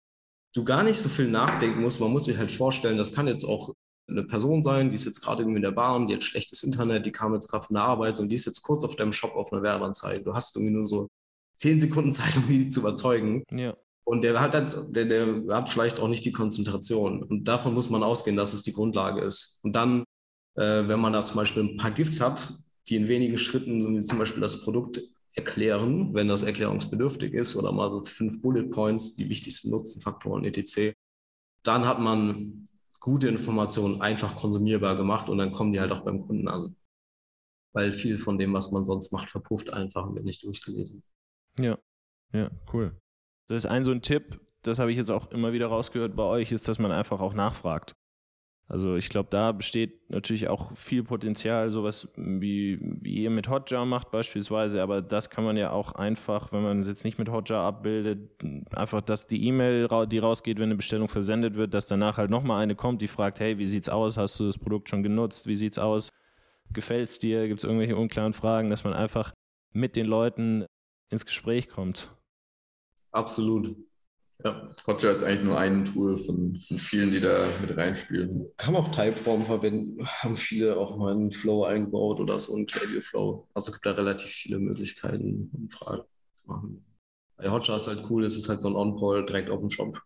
du gar nicht so viel nachdenken musst. Man muss sich halt vorstellen, das kann jetzt auch eine Person sein, die ist jetzt gerade irgendwie in der Bahn, die hat schlechtes Internet, die kam jetzt gerade von der Arbeit und die ist jetzt kurz auf deinem Shop auf einer Werbeanzeige. Du hast irgendwie nur so zehn Sekunden Zeit, um die zu überzeugen. Ja. Und der hat, jetzt, der, der hat vielleicht auch nicht die Konzentration. Und davon muss man ausgehen, dass es die Grundlage ist. Und dann, äh, wenn man da zum Beispiel ein paar GIFs hat, die in wenigen Schritten, zum Beispiel das Produkt erklären, wenn das erklärungsbedürftig ist, oder mal so fünf Bullet Points, die wichtigsten Nutzenfaktoren etc. Dann hat man gute Informationen einfach konsumierbar gemacht und dann kommen die halt auch beim Kunden an. Weil viel von dem, was man sonst macht, verpufft einfach und wird nicht durchgelesen. Ja, ja, cool. Das ist ein so ein Tipp, das habe ich jetzt auch immer wieder rausgehört bei euch, ist, dass man einfach auch nachfragt. Also ich glaube, da besteht natürlich auch viel Potenzial, sowas wie, wie ihr mit Hotjar macht beispielsweise, aber das kann man ja auch einfach, wenn man es jetzt nicht mit Hotjar abbildet, einfach, dass die E-Mail, die rausgeht, wenn eine Bestellung versendet wird, dass danach halt nochmal eine kommt, die fragt, hey, wie sieht's aus? Hast du das Produkt schon genutzt? Wie sieht's aus? Gefällt's dir? Gibt es irgendwelche unklaren Fragen, dass man einfach mit den Leuten ins Gespräch kommt? Absolut. Ja, Hotjar ist eigentlich nur ein Tool von, von, vielen, die da mit reinspielen. Kann man auch Typeform verwenden, haben viele auch mal einen Flow eingebaut oder so ein Klaviyo Flow. Also es gibt da relativ viele Möglichkeiten, um Fragen zu machen. Bei Hotjar ist halt cool, es ist halt so ein On-Poll direkt auf dem Shop.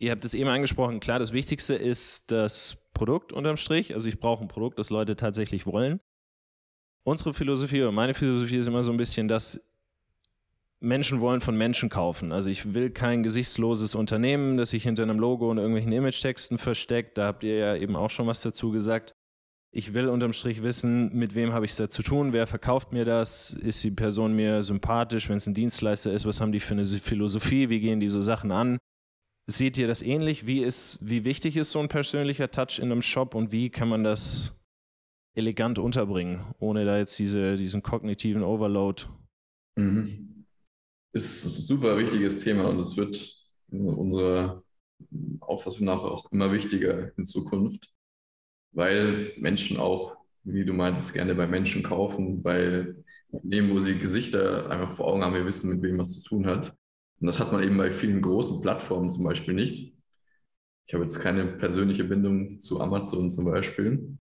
Ihr habt es eben angesprochen, klar, das Wichtigste ist das Produkt unterm Strich. Also ich brauche ein Produkt, das Leute tatsächlich wollen. Unsere Philosophie oder meine Philosophie ist immer so ein bisschen, dass Menschen wollen von Menschen kaufen. Also ich will kein gesichtsloses Unternehmen, das sich hinter einem Logo und irgendwelchen Image-Texten versteckt. Da habt ihr ja eben auch schon was dazu gesagt. Ich will unterm Strich wissen, mit wem habe ich es da zu tun, wer verkauft mir das, ist die Person mir sympathisch, wenn es ein Dienstleister ist, was haben die für eine Philosophie, wie gehen die so Sachen an. Seht ihr das ähnlich? Wie, ist, wie wichtig ist so ein persönlicher Touch in einem Shop und wie kann man das elegant unterbringen, ohne da jetzt diese, diesen kognitiven Overload mhm. Ist ein super wichtiges Thema und es wird unserer Auffassung nach auch immer wichtiger in Zukunft, weil Menschen auch, wie du meintest, gerne bei Menschen kaufen, bei Nehmen, wo sie Gesichter einfach vor Augen haben, wir wissen, mit wem es zu tun hat. Und das hat man eben bei vielen großen Plattformen zum Beispiel nicht. Ich habe jetzt keine persönliche Bindung zu Amazon zum Beispiel.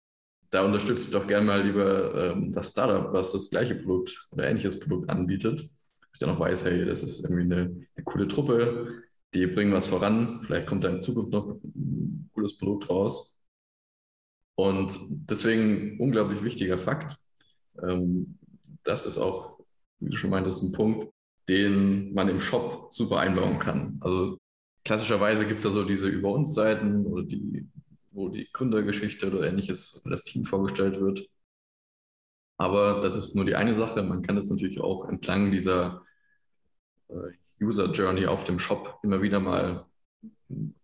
Da unterstütze ich doch gerne mal lieber ähm, das Startup, was das gleiche Produkt oder ähnliches Produkt anbietet. Ich dann auch weiß, hey, das ist irgendwie eine, eine coole Truppe, die bringen was voran. Vielleicht kommt da in Zukunft noch ein cooles Produkt raus. Und deswegen unglaublich wichtiger Fakt. Ähm, das ist auch, wie du schon meintest, ein Punkt, den man im Shop super einbauen kann. Also klassischerweise gibt es ja so diese Über uns Seiten oder die, wo die Gründergeschichte oder ähnliches das Team vorgestellt wird. Aber das ist nur die eine Sache. Man kann das natürlich auch entlang dieser äh, User Journey auf dem Shop immer wieder mal,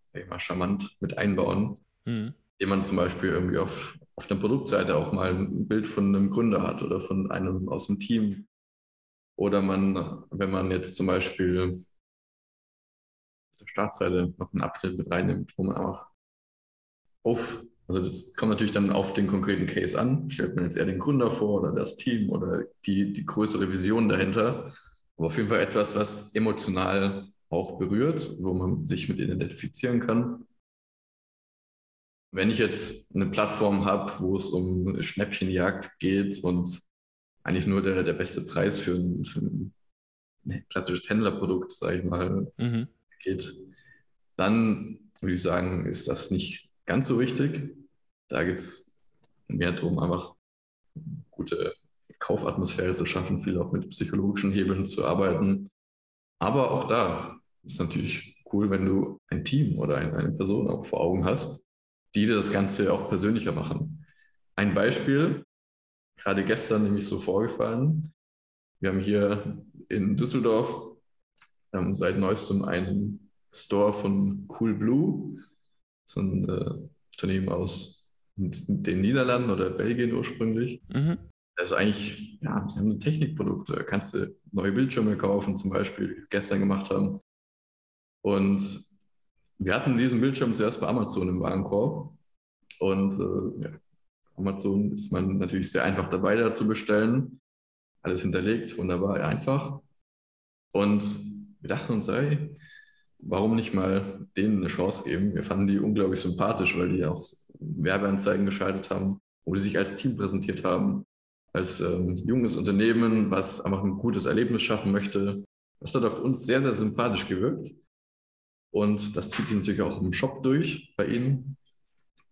sag ich mal, charmant mit einbauen. Mhm. Indem man zum Beispiel irgendwie auf, auf der Produktseite auch mal ein Bild von einem Gründer hat oder von einem aus dem Team. Oder man, wenn man jetzt zum Beispiel der Startseite noch einen Abschnitt mit reinnimmt, wo man einfach auf, also das kommt natürlich dann auf den konkreten Case an. Stellt man jetzt eher den Gründer vor oder das Team oder die, die größere Vision dahinter. Aber auf jeden Fall etwas, was emotional auch berührt, wo man sich mit identifizieren kann. Wenn ich jetzt eine Plattform habe, wo es um Schnäppchenjagd geht und eigentlich nur der, der beste Preis für ein, für ein klassisches Händlerprodukt, sage ich mal, mhm. geht, dann würde ich sagen, ist das nicht ganz so wichtig. Da geht es mehr darum, einfach gute Kaufatmosphäre zu schaffen, viel auch mit psychologischen Hebeln zu arbeiten. Aber auch da ist natürlich cool, wenn du ein Team oder eine Person auch vor Augen hast, die dir das Ganze auch persönlicher machen. Ein Beispiel, gerade gestern nämlich so vorgefallen. Wir haben hier in Düsseldorf ähm, seit neuestem einen Store von Cool Blue, so ein äh, Unternehmen aus den Niederlanden oder Belgien ursprünglich. Mhm. Das ist eigentlich, ja, die haben Technikprodukte. Da kannst du neue Bildschirme kaufen, zum Beispiel, die wir gestern gemacht haben. Und wir hatten diesen Bildschirm zuerst bei Amazon im Warenkorb. Und äh, ja, Amazon ist man natürlich sehr einfach dabei, da zu bestellen. Alles hinterlegt, wunderbar, einfach. Und wir dachten uns, hey, warum nicht mal denen eine Chance geben? Wir fanden die unglaublich sympathisch, weil die auch Werbeanzeigen geschaltet haben, wo sie sich als Team präsentiert haben, als ähm, junges Unternehmen, was einfach ein gutes Erlebnis schaffen möchte. Das hat auf uns sehr, sehr sympathisch gewirkt. Und das zieht sich natürlich auch im Shop durch bei Ihnen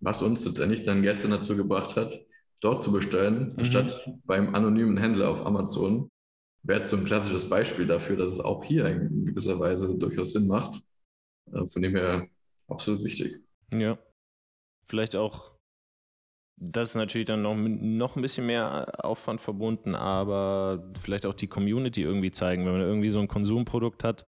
was uns letztendlich dann gestern dazu gebracht hat, dort zu bestellen, mhm. statt beim anonymen Händler auf Amazon. Wäre jetzt so ein klassisches Beispiel dafür, dass es auch hier in gewisser Weise durchaus Sinn macht. Äh, von dem her absolut wichtig. Ja. Vielleicht auch, das ist natürlich dann noch, noch ein bisschen mehr Aufwand verbunden, aber vielleicht auch die Community irgendwie zeigen, wenn man irgendwie so ein Konsumprodukt hat,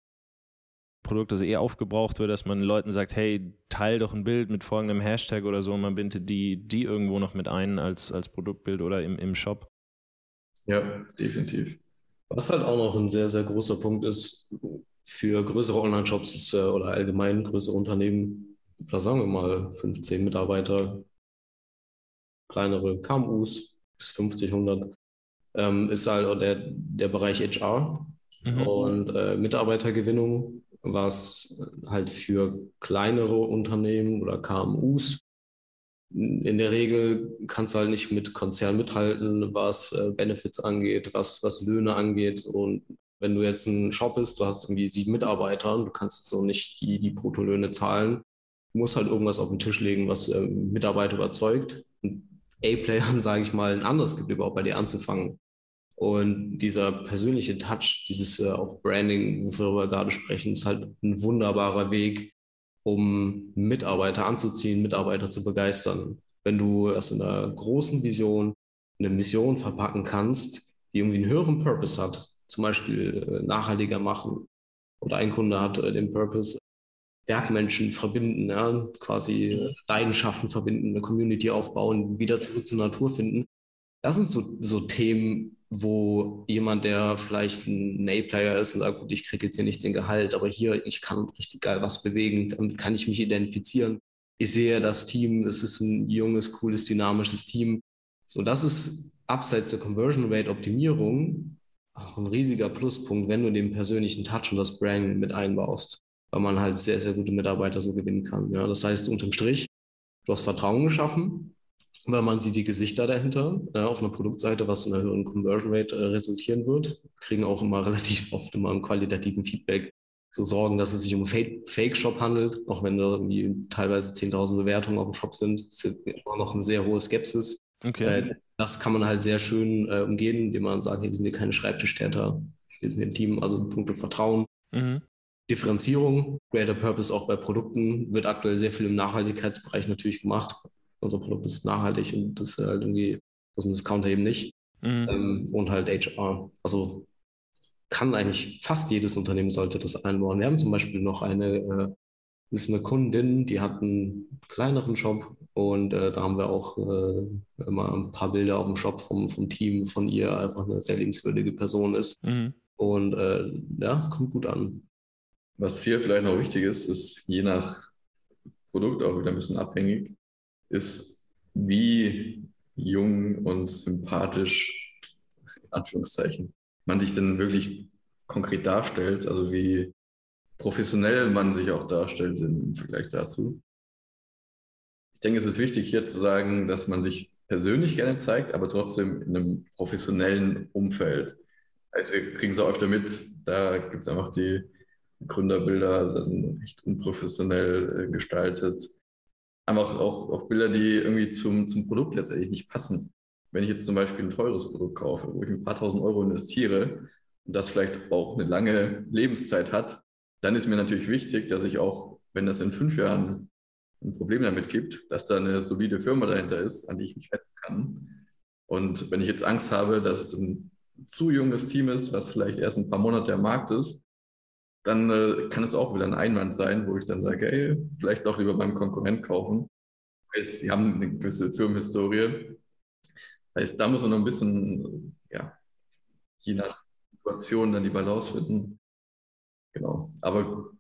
Produkt, das eher aufgebraucht wird, dass man Leuten sagt, hey, teil doch ein Bild mit folgendem Hashtag oder so und man bindet die, die irgendwo noch mit ein als, als Produktbild oder im, im Shop. Ja, definitiv. Was halt auch noch ein sehr, sehr großer Punkt ist für größere Online-Shops äh, oder allgemein größere Unternehmen, da sagen wir mal 15 Mitarbeiter, kleinere KMUs bis 50, 100, ähm, ist halt der, der Bereich HR mhm. und äh, Mitarbeitergewinnung was halt für kleinere Unternehmen oder KMUs in der Regel kannst du halt nicht mit Konzernen mithalten, was äh, Benefits angeht, was, was Löhne angeht. Und wenn du jetzt ein Shop bist, du hast irgendwie sieben Mitarbeiter, du kannst so nicht die, die Bruttolöhne zahlen. Du musst halt irgendwas auf den Tisch legen, was äh, Mitarbeiter überzeugt. A-Playern, sage ich mal, ein anderes gibt überhaupt bei dir anzufangen. Und dieser persönliche Touch, dieses äh, auch Branding, wofür wir gerade sprechen, ist halt ein wunderbarer Weg, um Mitarbeiter anzuziehen, Mitarbeiter zu begeistern. Wenn du das in einer großen Vision, eine Mission verpacken kannst, die irgendwie einen höheren Purpose hat, zum Beispiel äh, nachhaltiger machen. Oder ein Kunde hat äh, den Purpose, Bergmenschen verbinden, ja, quasi äh, Leidenschaften verbinden, eine Community aufbauen, wieder zurück zur Natur finden. Das sind so, so Themen, wo jemand, der vielleicht ein A-Player ist und sagt, gut, ich kriege jetzt hier nicht den Gehalt, aber hier, ich kann richtig geil was bewegen, damit kann ich mich identifizieren. Ich sehe das Team, es ist ein junges, cooles, dynamisches Team. So, das ist abseits der Conversion Rate Optimierung auch ein riesiger Pluspunkt, wenn du den persönlichen Touch und das Brand mit einbaust, weil man halt sehr, sehr gute Mitarbeiter so gewinnen kann. Ja, das heißt, unterm Strich, du hast Vertrauen geschaffen, weil man sieht die Gesichter dahinter äh, auf einer Produktseite, was in einer höheren Conversion Rate äh, resultieren wird. Kriegen auch immer relativ oft immer einen qualitativen Feedback so sorgen, dass es sich um Fake-Shop handelt, auch wenn da irgendwie teilweise 10.000 Bewertungen auf dem Shop sind, ist immer noch eine sehr hohe Skepsis. Okay. Äh, das kann man halt sehr schön äh, umgehen, indem man sagt, wir sind hier keine Schreibtischtäter, wir sind hier ein Team, also Punkte Vertrauen. Mhm. Differenzierung, Greater Purpose auch bei Produkten, wird aktuell sehr viel im Nachhaltigkeitsbereich natürlich gemacht unser Produkt ist nachhaltig und das ist halt irgendwie aus dem Discounter eben nicht. Mhm. Ähm, und halt HR. Also kann eigentlich fast jedes Unternehmen sollte das einbauen. Wir haben zum Beispiel noch eine, äh, das ist eine Kundin, die hat einen kleineren Shop und äh, da haben wir auch äh, immer ein paar Bilder auf dem Shop vom, vom Team von ihr, einfach eine sehr lebenswürdige Person ist. Mhm. Und äh, ja, es kommt gut an. Was hier vielleicht noch wichtig ist, ist je nach Produkt auch wieder ein bisschen abhängig, ist, wie jung und sympathisch, in Anführungszeichen, man sich denn wirklich konkret darstellt, also wie professionell man sich auch darstellt im Vergleich dazu. Ich denke, es ist wichtig hier zu sagen, dass man sich persönlich gerne zeigt, aber trotzdem in einem professionellen Umfeld. Also wir kriegen es auch öfter mit, da gibt es einfach die Gründerbilder dann echt unprofessionell äh, gestaltet einfach auch, auch Bilder, die irgendwie zum, zum Produkt letztendlich nicht passen. Wenn ich jetzt zum Beispiel ein teures Produkt kaufe, wo ich ein paar tausend Euro investiere und das vielleicht auch eine lange Lebenszeit hat, dann ist mir natürlich wichtig, dass ich auch, wenn das in fünf Jahren ein Problem damit gibt, dass da eine solide Firma dahinter ist, an die ich mich wenden kann. Und wenn ich jetzt Angst habe, dass es ein zu junges Team ist, was vielleicht erst ein paar Monate am Markt ist, dann äh, kann es auch wieder ein Einwand sein, wo ich dann sage, ey, vielleicht doch lieber beim Konkurrent kaufen. Die haben eine gewisse Firmenhistorie. Heißt, da muss man noch ein bisschen, ja, je nach Situation dann die Balance finden. Genau. Aber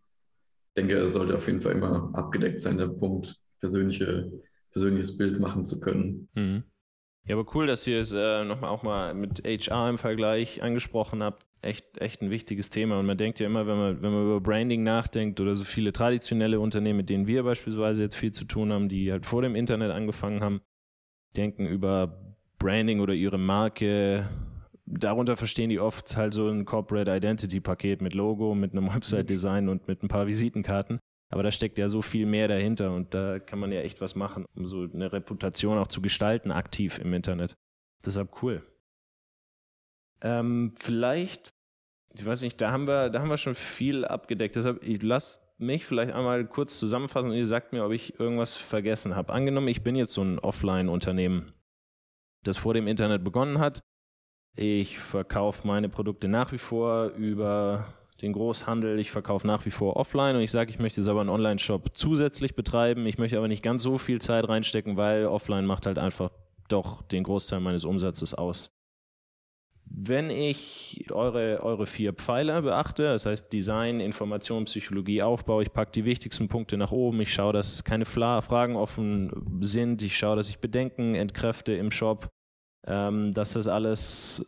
ich denke, er sollte auf jeden Fall immer abgedeckt sein, der Punkt, persönliche, persönliches Bild machen zu können. Mhm. Ja, aber cool, dass ihr es äh, nochmal auch mal mit HR im Vergleich angesprochen habt. Echt, echt ein wichtiges Thema. Und man denkt ja immer, wenn man, wenn man über Branding nachdenkt oder so viele traditionelle Unternehmen, mit denen wir beispielsweise jetzt viel zu tun haben, die halt vor dem Internet angefangen haben, denken über Branding oder ihre Marke. Darunter verstehen die oft halt so ein Corporate Identity Paket mit Logo, mit einem Website Design und mit ein paar Visitenkarten. Aber da steckt ja so viel mehr dahinter und da kann man ja echt was machen, um so eine Reputation auch zu gestalten, aktiv im Internet. Deshalb cool. Ähm, vielleicht, ich weiß nicht, da haben wir, da haben wir schon viel abgedeckt. Deshalb, ich lasse mich vielleicht einmal kurz zusammenfassen und ihr sagt mir, ob ich irgendwas vergessen habe. Angenommen, ich bin jetzt so ein Offline-Unternehmen, das vor dem Internet begonnen hat. Ich verkaufe meine Produkte nach wie vor über den Großhandel. Ich verkaufe nach wie vor offline und ich sage, ich möchte jetzt aber einen Online-Shop zusätzlich betreiben. Ich möchte aber nicht ganz so viel Zeit reinstecken, weil offline macht halt einfach doch den Großteil meines Umsatzes aus. Wenn ich eure, eure vier Pfeiler beachte, das heißt Design, Information, Psychologie, Aufbau, ich packe die wichtigsten Punkte nach oben, ich schaue, dass keine Fragen offen sind, ich schaue, dass ich Bedenken entkräfte im Shop, ähm, dass das alles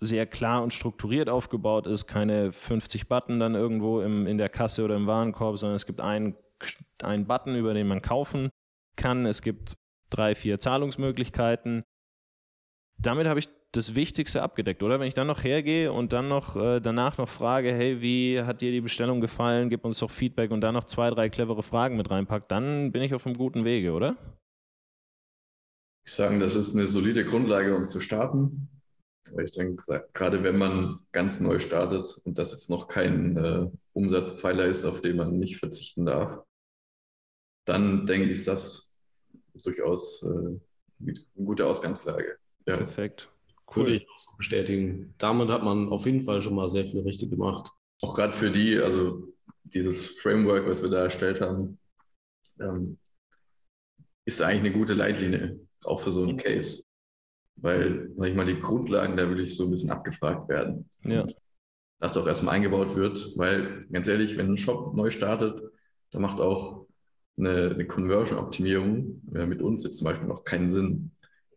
sehr klar und strukturiert aufgebaut ist, keine 50 Button dann irgendwo im, in der Kasse oder im Warenkorb, sondern es gibt einen, einen Button, über den man kaufen kann. Es gibt drei, vier Zahlungsmöglichkeiten. Damit habe ich das Wichtigste abgedeckt, oder? Wenn ich dann noch hergehe und dann noch äh, danach noch frage, hey, wie hat dir die Bestellung gefallen? Gib uns doch Feedback und dann noch zwei, drei clevere Fragen mit reinpackt, dann bin ich auf einem guten Wege, oder? Ich sage, das ist eine solide Grundlage, um zu starten. Ich denke, gerade wenn man ganz neu startet und das jetzt noch kein äh, Umsatzpfeiler ist, auf den man nicht verzichten darf, dann denke ich, ist das durchaus äh, eine gute Ausgangslage. Ja. Perfekt. Cool. Würde ich auch so bestätigen. Damit hat man auf jeden Fall schon mal sehr viel richtig gemacht. Auch gerade für die, also dieses Framework, was wir da erstellt haben, ähm, ist eigentlich eine gute Leitlinie, auch für so einen Case. Weil, sag ich mal, die Grundlagen da will ich so ein bisschen abgefragt werden. Ja. Dass auch erstmal eingebaut wird, weil ganz ehrlich, wenn ein Shop neu startet, da macht auch eine, eine Conversion-Optimierung äh, mit uns jetzt zum Beispiel noch keinen Sinn.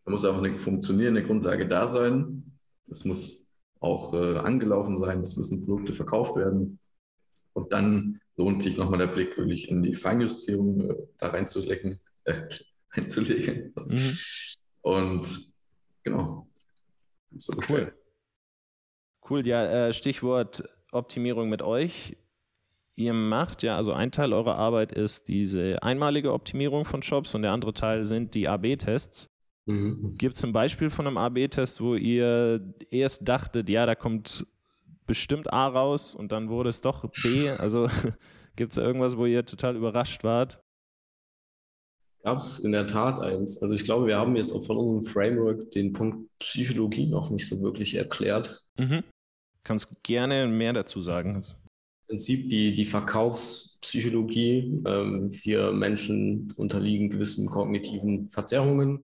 Da muss einfach eine funktionierende Grundlage da sein. Das muss auch äh, angelaufen sein, es müssen Produkte verkauft werden. Und dann lohnt sich nochmal der Blick wirklich in die Feinjustierung äh, da reinzulecken, äh, einzulegen. Mhm. Und. So cool. Cool, ja, äh, Stichwort Optimierung mit euch. Ihr macht ja, also ein Teil eurer Arbeit ist diese einmalige Optimierung von Shops und der andere Teil sind die AB-Tests. Mhm. Gibt es ein Beispiel von einem AB-Test, wo ihr erst dachtet, ja, da kommt bestimmt A raus und dann wurde es doch B? Also gibt es irgendwas, wo ihr total überrascht wart? Gab es in der Tat eins. Also ich glaube, wir haben jetzt auch von unserem Framework den Punkt Psychologie noch nicht so wirklich erklärt. Mhm. Kannst gerne mehr dazu sagen. Im Prinzip die, die Verkaufspsychologie. Ähm, wir Menschen unterliegen gewissen kognitiven Verzerrungen,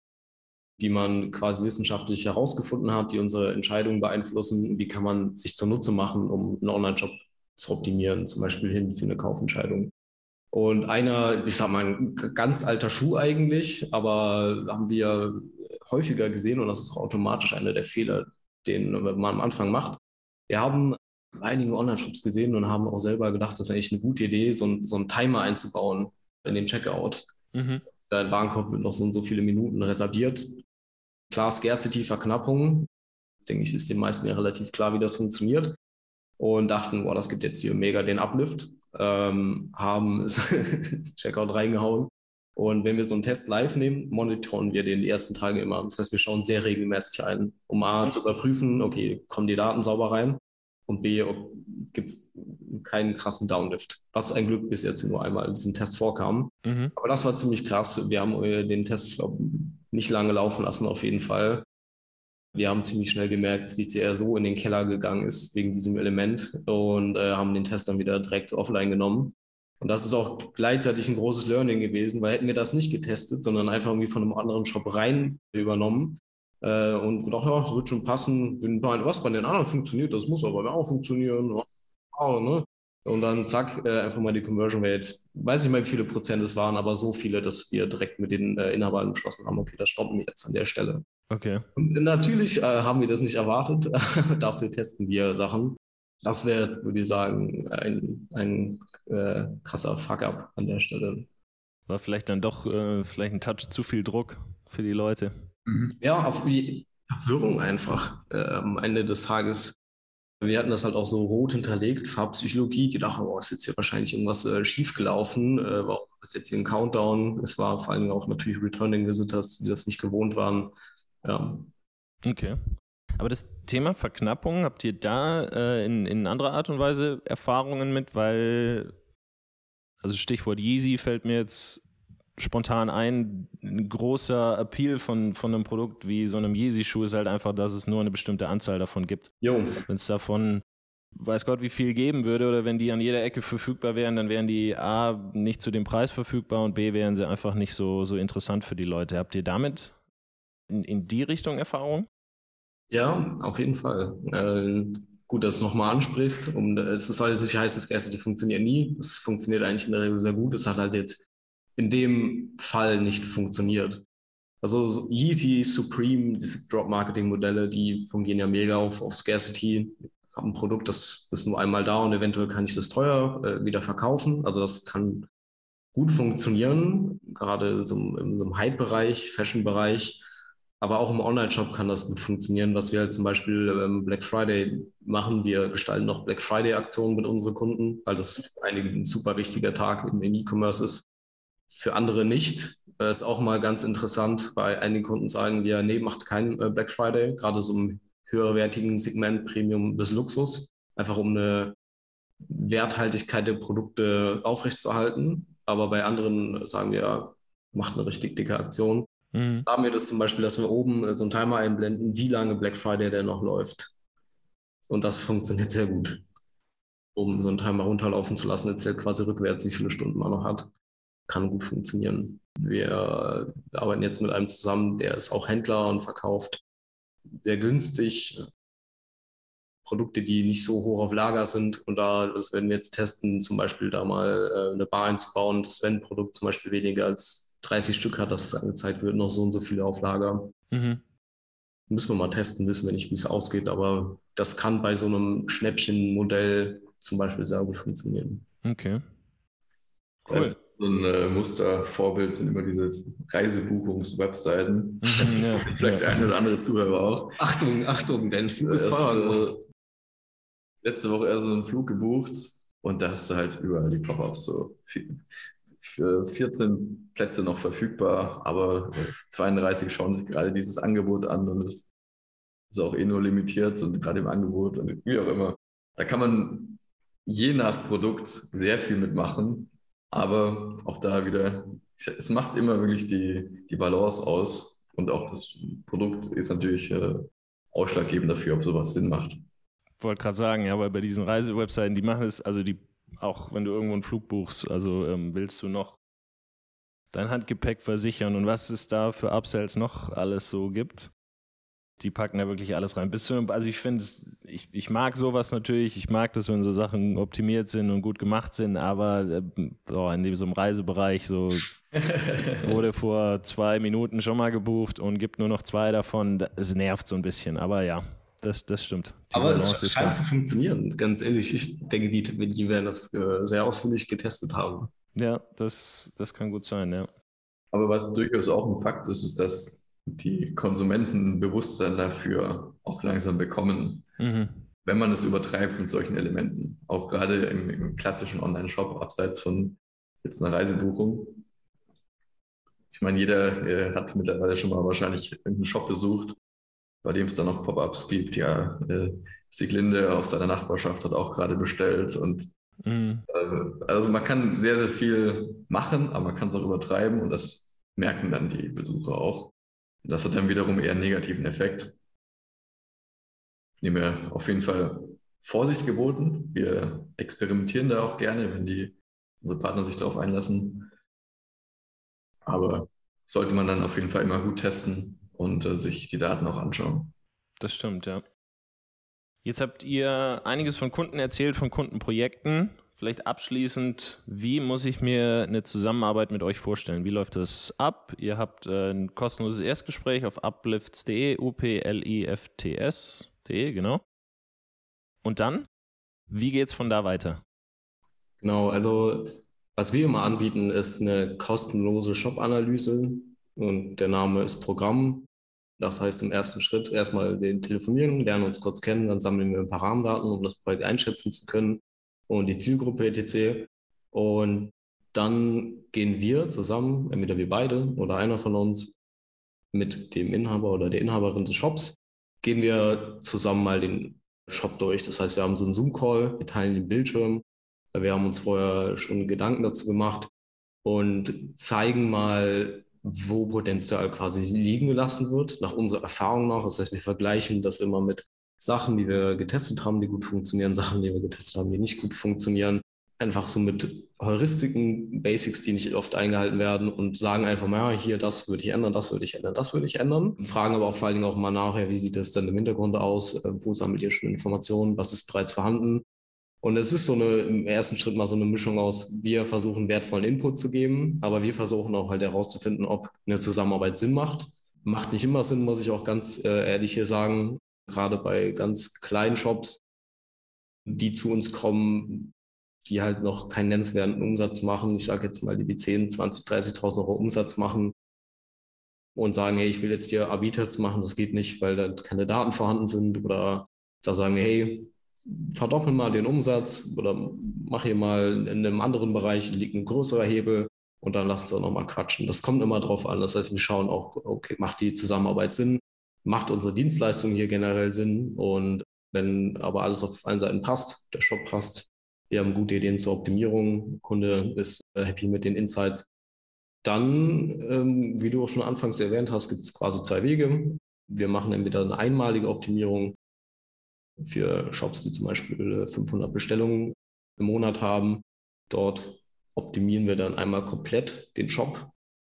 die man quasi wissenschaftlich herausgefunden hat, die unsere Entscheidungen beeinflussen. Wie kann man sich zunutze machen, um einen Online-Shop zu optimieren, zum Beispiel hin für eine Kaufentscheidung. Und einer, ich sag mal, ein ganz alter Schuh eigentlich, aber haben wir häufiger gesehen und das ist auch automatisch einer der Fehler, den man am Anfang macht. Wir haben einige Online-Shops gesehen und haben auch selber gedacht, das ist eigentlich eine gute Idee, so, ein, so einen Timer einzubauen in den Checkout. Mhm. Dein Warenkorb wird noch so und so viele Minuten reserviert. Klar, Scarcity-Verknappung, denke ich, ist den meisten ja relativ klar, wie das funktioniert. Und dachten, boah, das gibt jetzt hier mega den Uplift ähm, haben Checkout reingehauen. Und wenn wir so einen Test live nehmen, monitoren wir den die ersten Tage immer. Das heißt, wir schauen sehr regelmäßig ein, um A zu überprüfen, okay, kommen die Daten sauber rein und B, gibt es keinen krassen Downlift. Was ein Glück bis jetzt nur einmal in diesem Test vorkam. Mhm. Aber das war ziemlich krass. Wir haben den Test, glaube nicht lange laufen lassen auf jeden Fall. Wir haben ziemlich schnell gemerkt, dass die CR so in den Keller gegangen ist wegen diesem Element und äh, haben den Test dann wieder direkt offline genommen. Und das ist auch gleichzeitig ein großes Learning gewesen, weil hätten wir das nicht getestet, sondern einfach irgendwie von einem anderen Shop rein übernommen äh, und gedacht, ja, wird schon passen. Was bei den anderen funktioniert, das muss aber auch funktionieren. Oh, ne? Und dann zack, äh, einfach mal die Conversion Rate. Weiß nicht mal, wie viele Prozent es waren, aber so viele, dass wir direkt mit den äh, Inhabern beschlossen haben, okay, das stoppen wir jetzt an der Stelle. Okay. Und natürlich äh, haben wir das nicht erwartet. Dafür testen wir Sachen. Das wäre jetzt, würde ich sagen, ein, ein äh, krasser Fuck-up an der Stelle. War vielleicht dann doch äh, vielleicht ein Touch zu viel Druck für die Leute. Mhm. Ja, auf die Verwirrung einfach äh, am Ende des Tages wir hatten das halt auch so rot hinterlegt, Farbpsychologie. Die dachten, oh, ist jetzt hier wahrscheinlich irgendwas äh, schiefgelaufen. Äh, warum ist jetzt hier ein Countdown? Es war vor allem auch natürlich Returning Visitors, die das nicht gewohnt waren. Ja. Okay. Aber das Thema Verknappung, habt ihr da äh, in, in anderer Art und Weise Erfahrungen mit? Weil, also Stichwort Yeezy fällt mir jetzt spontan ein, ein großer Appeal von, von einem Produkt wie so einem Yeezy-Schuh ist halt einfach, dass es nur eine bestimmte Anzahl davon gibt. Wenn es davon weiß Gott, wie viel geben würde oder wenn die an jeder Ecke verfügbar wären, dann wären die A nicht zu dem Preis verfügbar und B wären sie einfach nicht so, so interessant für die Leute. Habt ihr damit in, in die Richtung Erfahrung? Ja, auf jeden Fall. Äh, gut, dass du es nochmal ansprichst. Um, es soll sich heißen, das Scarcity funktioniert nie. Es funktioniert eigentlich in der Regel sehr gut. Es hat halt jetzt in dem Fall nicht funktioniert. Also Yeezy, Supreme, diese Drop-Marketing-Modelle, die fungieren ja mega auf, auf Scarcity. Ich habe ein Produkt, das ist nur einmal da und eventuell kann ich das teuer äh, wieder verkaufen. Also das kann gut funktionieren, gerade so so einem Hype-Bereich, Fashion-Bereich. Aber auch im Online-Shop kann das gut funktionieren, was wir halt zum Beispiel ähm, Black Friday machen. Wir gestalten noch Black Friday-Aktionen mit unseren Kunden, weil das für einige ein super wichtiger Tag im E-Commerce ist für andere nicht. Das ist auch mal ganz interessant, weil einige Kunden sagen, ja, nee, macht keinen äh, Black Friday, gerade so im höherwertigen Segment Premium bis Luxus, einfach um eine Werthaltigkeit der Produkte aufrechtzuerhalten. Aber bei anderen sagen wir, macht eine richtig dicke Aktion. Mhm. Da haben wir das zum Beispiel, dass wir oben äh, so einen Timer einblenden, wie lange Black Friday der noch läuft. Und das funktioniert sehr gut. Um so einen Timer runterlaufen zu lassen, erzählt quasi rückwärts, wie viele Stunden man noch hat kann gut funktionieren. Wir arbeiten jetzt mit einem zusammen, der ist auch Händler und verkauft sehr günstig. Produkte, die nicht so hoch auf Lager sind. Und da, das werden wir jetzt testen, zum Beispiel da mal äh, eine Bar einzubauen, das Wenn-Produkt zum Beispiel weniger als 30 Stück hat, dass es angezeigt wird, noch so und so viele auf Lager. Mhm. Müssen wir mal testen, wissen wir nicht, wie es ausgeht, aber das kann bei so einem Schnäppchenmodell zum Beispiel sehr gut funktionieren. Okay. Cool. Das heißt, so ein äh, Mustervorbild sind immer diese Reisebuchungs-Webseiten. Mhm, ja, Vielleicht ja. ein oder andere Zuhörer auch. Achtung, Achtung, dein Flug ist teuer. Äh, letzte Woche erst so einen Flug gebucht und da hast du halt überall die Pop-Ups so. Für 14 Plätze noch verfügbar, aber 32 schauen sich gerade dieses Angebot an und es ist auch eh nur limitiert und gerade im Angebot und wie auch immer. Da kann man je nach Produkt sehr viel mitmachen, aber auch da wieder, es macht immer wirklich die, die Balance aus und auch das Produkt ist natürlich äh, ausschlaggebend dafür, ob sowas Sinn macht wollte gerade sagen, ja, weil bei diesen Reisewebseiten, die machen es, also die, auch wenn du irgendwo einen Flug buchst, also ähm, willst du noch dein Handgepäck versichern und was es da für Upsells noch alles so gibt. Die packen da wirklich alles rein. Bis zu, also ich finde, ich, ich mag sowas natürlich, ich mag das, wenn so Sachen optimiert sind und gut gemacht sind, aber oh, in diesem Reisebereich so wurde vor zwei Minuten schon mal gebucht und gibt nur noch zwei davon. Es nervt so ein bisschen, aber ja, das, das stimmt. Die Aber Balance es scheint zu funktionieren, ganz ehrlich. Ich denke, die, die werden das äh, sehr ausführlich getestet haben. Ja, das, das kann gut sein, ja. Aber was durchaus auch ein Fakt ist, ist, dass die Konsumenten Bewusstsein dafür auch langsam bekommen, mhm. wenn man es übertreibt mit solchen Elementen. Auch gerade im, im klassischen Online-Shop, abseits von jetzt einer Reisebuchung. Ich meine, jeder äh, hat mittlerweile schon mal wahrscheinlich irgendeinen Shop besucht bei dem es dann noch Pop-ups gibt. Ja, äh, Sieglinde aus deiner Nachbarschaft hat auch gerade bestellt und mhm. äh, also man kann sehr, sehr viel machen, aber man kann es auch übertreiben und das merken dann die Besucher auch. Das hat dann wiederum eher einen negativen Effekt. Ich nehme auf jeden Fall Vorsicht geboten. Wir experimentieren da auch gerne, wenn die unsere Partner sich darauf einlassen. Aber sollte man dann auf jeden Fall immer gut testen und äh, sich die Daten auch anschauen. Das stimmt, ja. Jetzt habt ihr einiges von Kunden erzählt, von Kundenprojekten. Vielleicht abschließend, wie muss ich mir eine Zusammenarbeit mit euch vorstellen? Wie läuft das ab? Ihr habt äh, ein kostenloses Erstgespräch auf uplifts.de, U-P-L-I-F-T-S.de, genau. Und dann? Wie geht's von da weiter? Genau, also was wir immer anbieten, ist eine kostenlose Shop-Analyse und der Name ist Programm. Das heißt, im ersten Schritt erstmal den telefonieren, lernen uns kurz kennen, dann sammeln wir ein paar Rahmendaten, um das Projekt einschätzen zu können und die Zielgruppe etc. Und dann gehen wir zusammen, entweder wir beide oder einer von uns, mit dem Inhaber oder der Inhaberin des Shops, gehen wir zusammen mal den Shop durch. Das heißt, wir haben so einen Zoom-Call, wir teilen den Bildschirm. Wir haben uns vorher schon Gedanken dazu gemacht und zeigen mal, wo Potenzial quasi liegen gelassen wird, nach unserer Erfahrung nach. Das heißt, wir vergleichen das immer mit Sachen, die wir getestet haben, die gut funktionieren, Sachen, die wir getestet haben, die nicht gut funktionieren. Einfach so mit Heuristiken, Basics, die nicht oft eingehalten werden und sagen einfach mal, ja, hier, das würde ich ändern, das würde ich ändern, das würde ich ändern. Fragen aber auch vor allen Dingen auch mal nachher, wie sieht das denn im Hintergrund aus? Äh, wo sammelt ihr schon Informationen? Was ist bereits vorhanden? Und es ist so eine, im ersten Schritt mal so eine Mischung aus, wir versuchen wertvollen Input zu geben, aber wir versuchen auch halt herauszufinden, ob eine Zusammenarbeit Sinn macht. Macht nicht immer Sinn, muss ich auch ganz äh, ehrlich hier sagen. Gerade bei ganz kleinen Shops, die zu uns kommen, die halt noch keinen nennenswerten Umsatz machen. Ich sage jetzt mal, die wie 10, 20, 30.000 Euro Umsatz machen und sagen, hey, ich will jetzt hier AB-Tests machen, das geht nicht, weil da keine Daten vorhanden sind. Oder da sagen wir, hey, verdoppel mal den Umsatz oder mach hier mal in einem anderen Bereich liegt ein größerer Hebel und dann lassen sie auch nochmal quatschen. Das kommt immer drauf an. Das heißt, wir schauen auch, okay, macht die Zusammenarbeit Sinn? Macht unsere Dienstleistung hier generell Sinn? Und wenn aber alles auf allen Seiten passt, der Shop passt, wir haben gute Ideen zur Optimierung, der Kunde ist äh, happy mit den Insights, dann, ähm, wie du auch schon anfangs erwähnt hast, gibt es quasi zwei Wege. Wir machen entweder eine einmalige Optimierung, für Shops, die zum Beispiel 500 äh, Bestellungen im Monat haben. Dort optimieren wir dann einmal komplett den Shop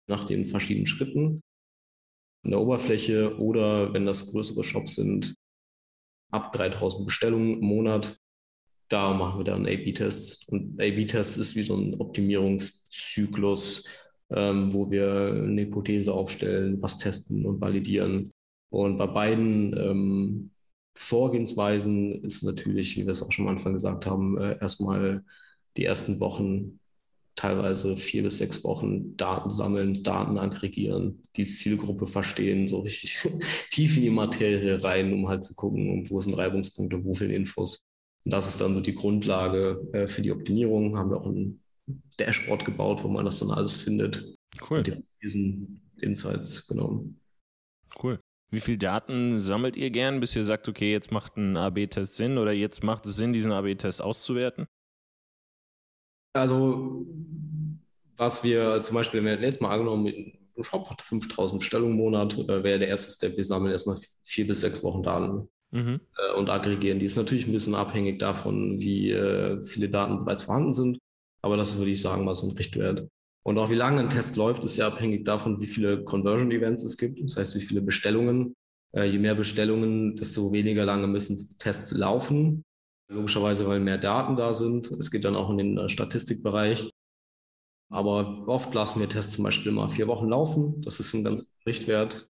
nach den verschiedenen Schritten. in der Oberfläche oder wenn das größere Shops sind, ab 3000 Bestellungen im Monat. Da machen wir dann A-B-Tests. Und A-B-Tests ist wie so ein Optimierungszyklus, ähm, wo wir eine Hypothese aufstellen, was testen und validieren. Und bei beiden ähm, Vorgehensweisen ist natürlich, wie wir es auch schon am Anfang gesagt haben, äh, erstmal die ersten Wochen, teilweise vier bis sechs Wochen Daten sammeln, Daten aggregieren, die Zielgruppe verstehen, so richtig tief in die Materie rein, um halt zu gucken, wo sind Reibungspunkte, wo fehlen Infos. Und das ist dann so die Grundlage äh, für die Optimierung. Haben wir auch ein Dashboard gebaut, wo man das dann alles findet. Cool. Und diesen Insights genommen. Wie viel Daten sammelt ihr gern, bis ihr sagt, okay, jetzt macht ein AB-Test Sinn oder jetzt macht es Sinn, diesen AB-Test auszuwerten? Also, was wir zum Beispiel, wenn wir jetzt mal angenommen, ein Shop hat 5000 Bestellungen im Monat, äh, wäre der erste Step, wir sammeln erstmal vier bis sechs Wochen Daten mhm. äh, und aggregieren. Die ist natürlich ein bisschen abhängig davon, wie äh, viele Daten bereits vorhanden sind, aber das würde ich sagen, mal so ein Richtwert. Und auch wie lange ein Test läuft, ist ja abhängig davon, wie viele Conversion-Events es gibt, das heißt, wie viele Bestellungen. Äh, je mehr Bestellungen, desto weniger lange müssen Tests laufen. Logischerweise, weil mehr Daten da sind. Es geht dann auch in den äh, Statistikbereich. Aber oft lassen wir Tests zum Beispiel mal vier Wochen laufen. Das ist ein ganz Richtwert.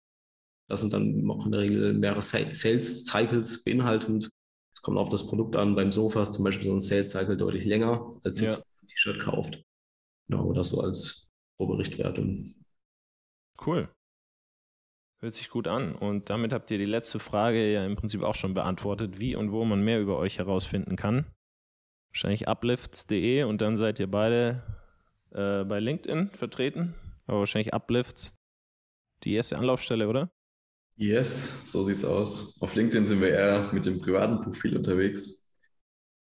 Das sind dann auch in der Regel mehrere Sales Cycles beinhaltend. Es kommt auf das Produkt an. Beim Sofa ist zum Beispiel so ein Sales Cycle deutlich länger, als ja. jetzt ein T-Shirt kauft. Genau, das so als Oberrichtwerte. Cool. Hört sich gut an. Und damit habt ihr die letzte Frage ja im Prinzip auch schon beantwortet, wie und wo man mehr über euch herausfinden kann. Wahrscheinlich uplifts.de und dann seid ihr beide äh, bei LinkedIn vertreten. Aber wahrscheinlich Uplifts die erste Anlaufstelle, oder? Yes, so sieht's aus. Auf LinkedIn sind wir eher mit dem privaten Profil unterwegs.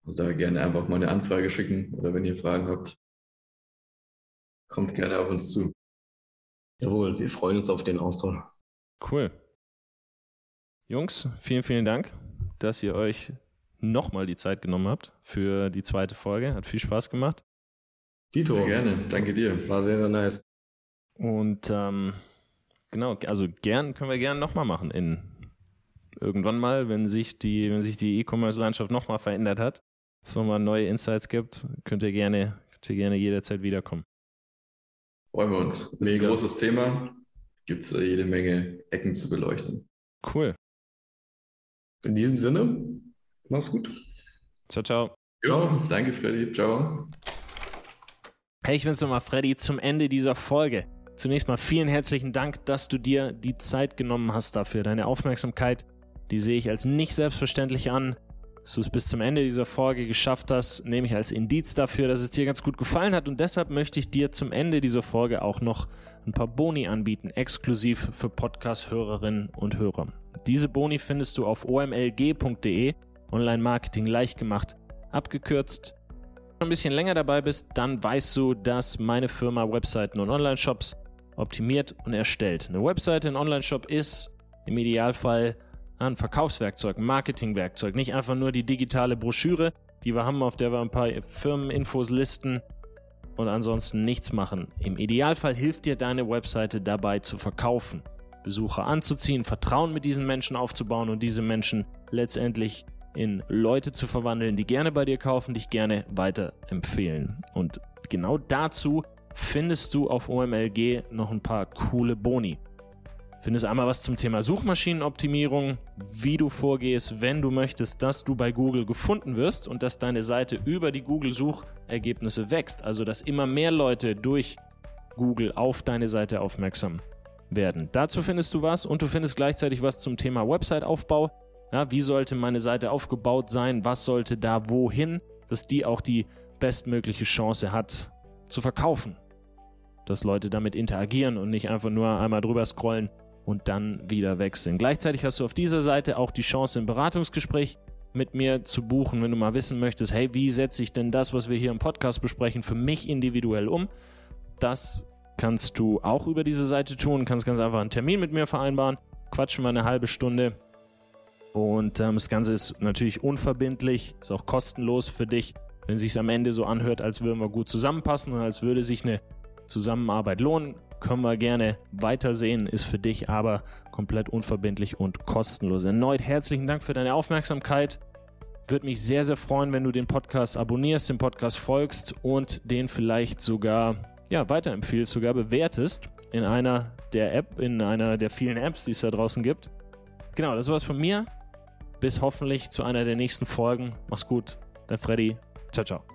Also da gerne einfach mal eine Anfrage schicken oder wenn ihr Fragen habt, kommt gerne auf uns zu. Jawohl, wir freuen uns auf den Austausch. Cool. Jungs, vielen, vielen Dank, dass ihr euch nochmal die Zeit genommen habt für die zweite Folge. Hat viel Spaß gemacht. Tito, sehr gerne. Danke dir. War sehr, sehr nice. Und ähm, genau, also gern können wir gerne nochmal machen in irgendwann mal, wenn sich die, wenn sich die E-Commerce-Landschaft nochmal verändert hat, es nochmal neue Insights gibt, könnt ihr gerne, könnt ihr gerne jederzeit wiederkommen. Freuen wir uns. Das ist Mega. ein großes Thema. Gibt es äh, jede Menge Ecken zu beleuchten. Cool. In diesem Sinne, mach's gut. Ciao, ciao. Ciao. Danke, Freddy. Ciao. Hey, ich bin's nochmal, Freddy, zum Ende dieser Folge. Zunächst mal vielen herzlichen Dank, dass du dir die Zeit genommen hast dafür. Deine Aufmerksamkeit, die sehe ich als nicht selbstverständlich an dass du es bis zum Ende dieser Folge geschafft hast, nehme ich als Indiz dafür, dass es dir ganz gut gefallen hat und deshalb möchte ich dir zum Ende dieser Folge auch noch ein paar Boni anbieten, exklusiv für Podcast-Hörerinnen und Hörer. Diese Boni findest du auf omlg.de, Online-Marketing leicht gemacht, abgekürzt. Wenn du ein bisschen länger dabei bist, dann weißt du, dass meine Firma Webseiten und Online-Shops optimiert und erstellt. Eine Webseite, ein Online-Shop ist im Idealfall ein Verkaufswerkzeug, ein Marketingwerkzeug, nicht einfach nur die digitale Broschüre, die wir haben, auf der wir ein paar Firmeninfos listen und ansonsten nichts machen. Im Idealfall hilft dir deine Webseite dabei zu verkaufen, Besucher anzuziehen, Vertrauen mit diesen Menschen aufzubauen und diese Menschen letztendlich in Leute zu verwandeln, die gerne bei dir kaufen, dich gerne weiterempfehlen. Und genau dazu findest du auf OMLG noch ein paar coole Boni findest einmal was zum Thema Suchmaschinenoptimierung, wie du vorgehst, wenn du möchtest, dass du bei Google gefunden wirst und dass deine Seite über die Google-Suchergebnisse wächst, also dass immer mehr Leute durch Google auf deine Seite aufmerksam werden. Dazu findest du was und du findest gleichzeitig was zum Thema Website-Aufbau. Ja, wie sollte meine Seite aufgebaut sein? Was sollte da wohin, dass die auch die bestmögliche Chance hat zu verkaufen? Dass Leute damit interagieren und nicht einfach nur einmal drüber scrollen und dann wieder wechseln. Gleichzeitig hast du auf dieser Seite auch die Chance, ein Beratungsgespräch mit mir zu buchen, wenn du mal wissen möchtest, hey, wie setze ich denn das, was wir hier im Podcast besprechen, für mich individuell um? Das kannst du auch über diese Seite tun, kannst ganz einfach einen Termin mit mir vereinbaren, quatschen wir eine halbe Stunde und ähm, das Ganze ist natürlich unverbindlich, ist auch kostenlos für dich. Wenn es sich am Ende so anhört, als würden wir gut zusammenpassen und als würde sich eine Zusammenarbeit lohnen, können wir gerne weitersehen, ist für dich aber komplett unverbindlich und kostenlos. Erneut herzlichen Dank für deine Aufmerksamkeit. Würde mich sehr, sehr freuen, wenn du den Podcast abonnierst, den Podcast folgst und den vielleicht sogar ja, weiterempfiehlst, sogar bewertest in einer der App, in einer der vielen Apps, die es da draußen gibt. Genau, das war's von mir. Bis hoffentlich zu einer der nächsten Folgen. Mach's gut, dein Freddy. Ciao, ciao.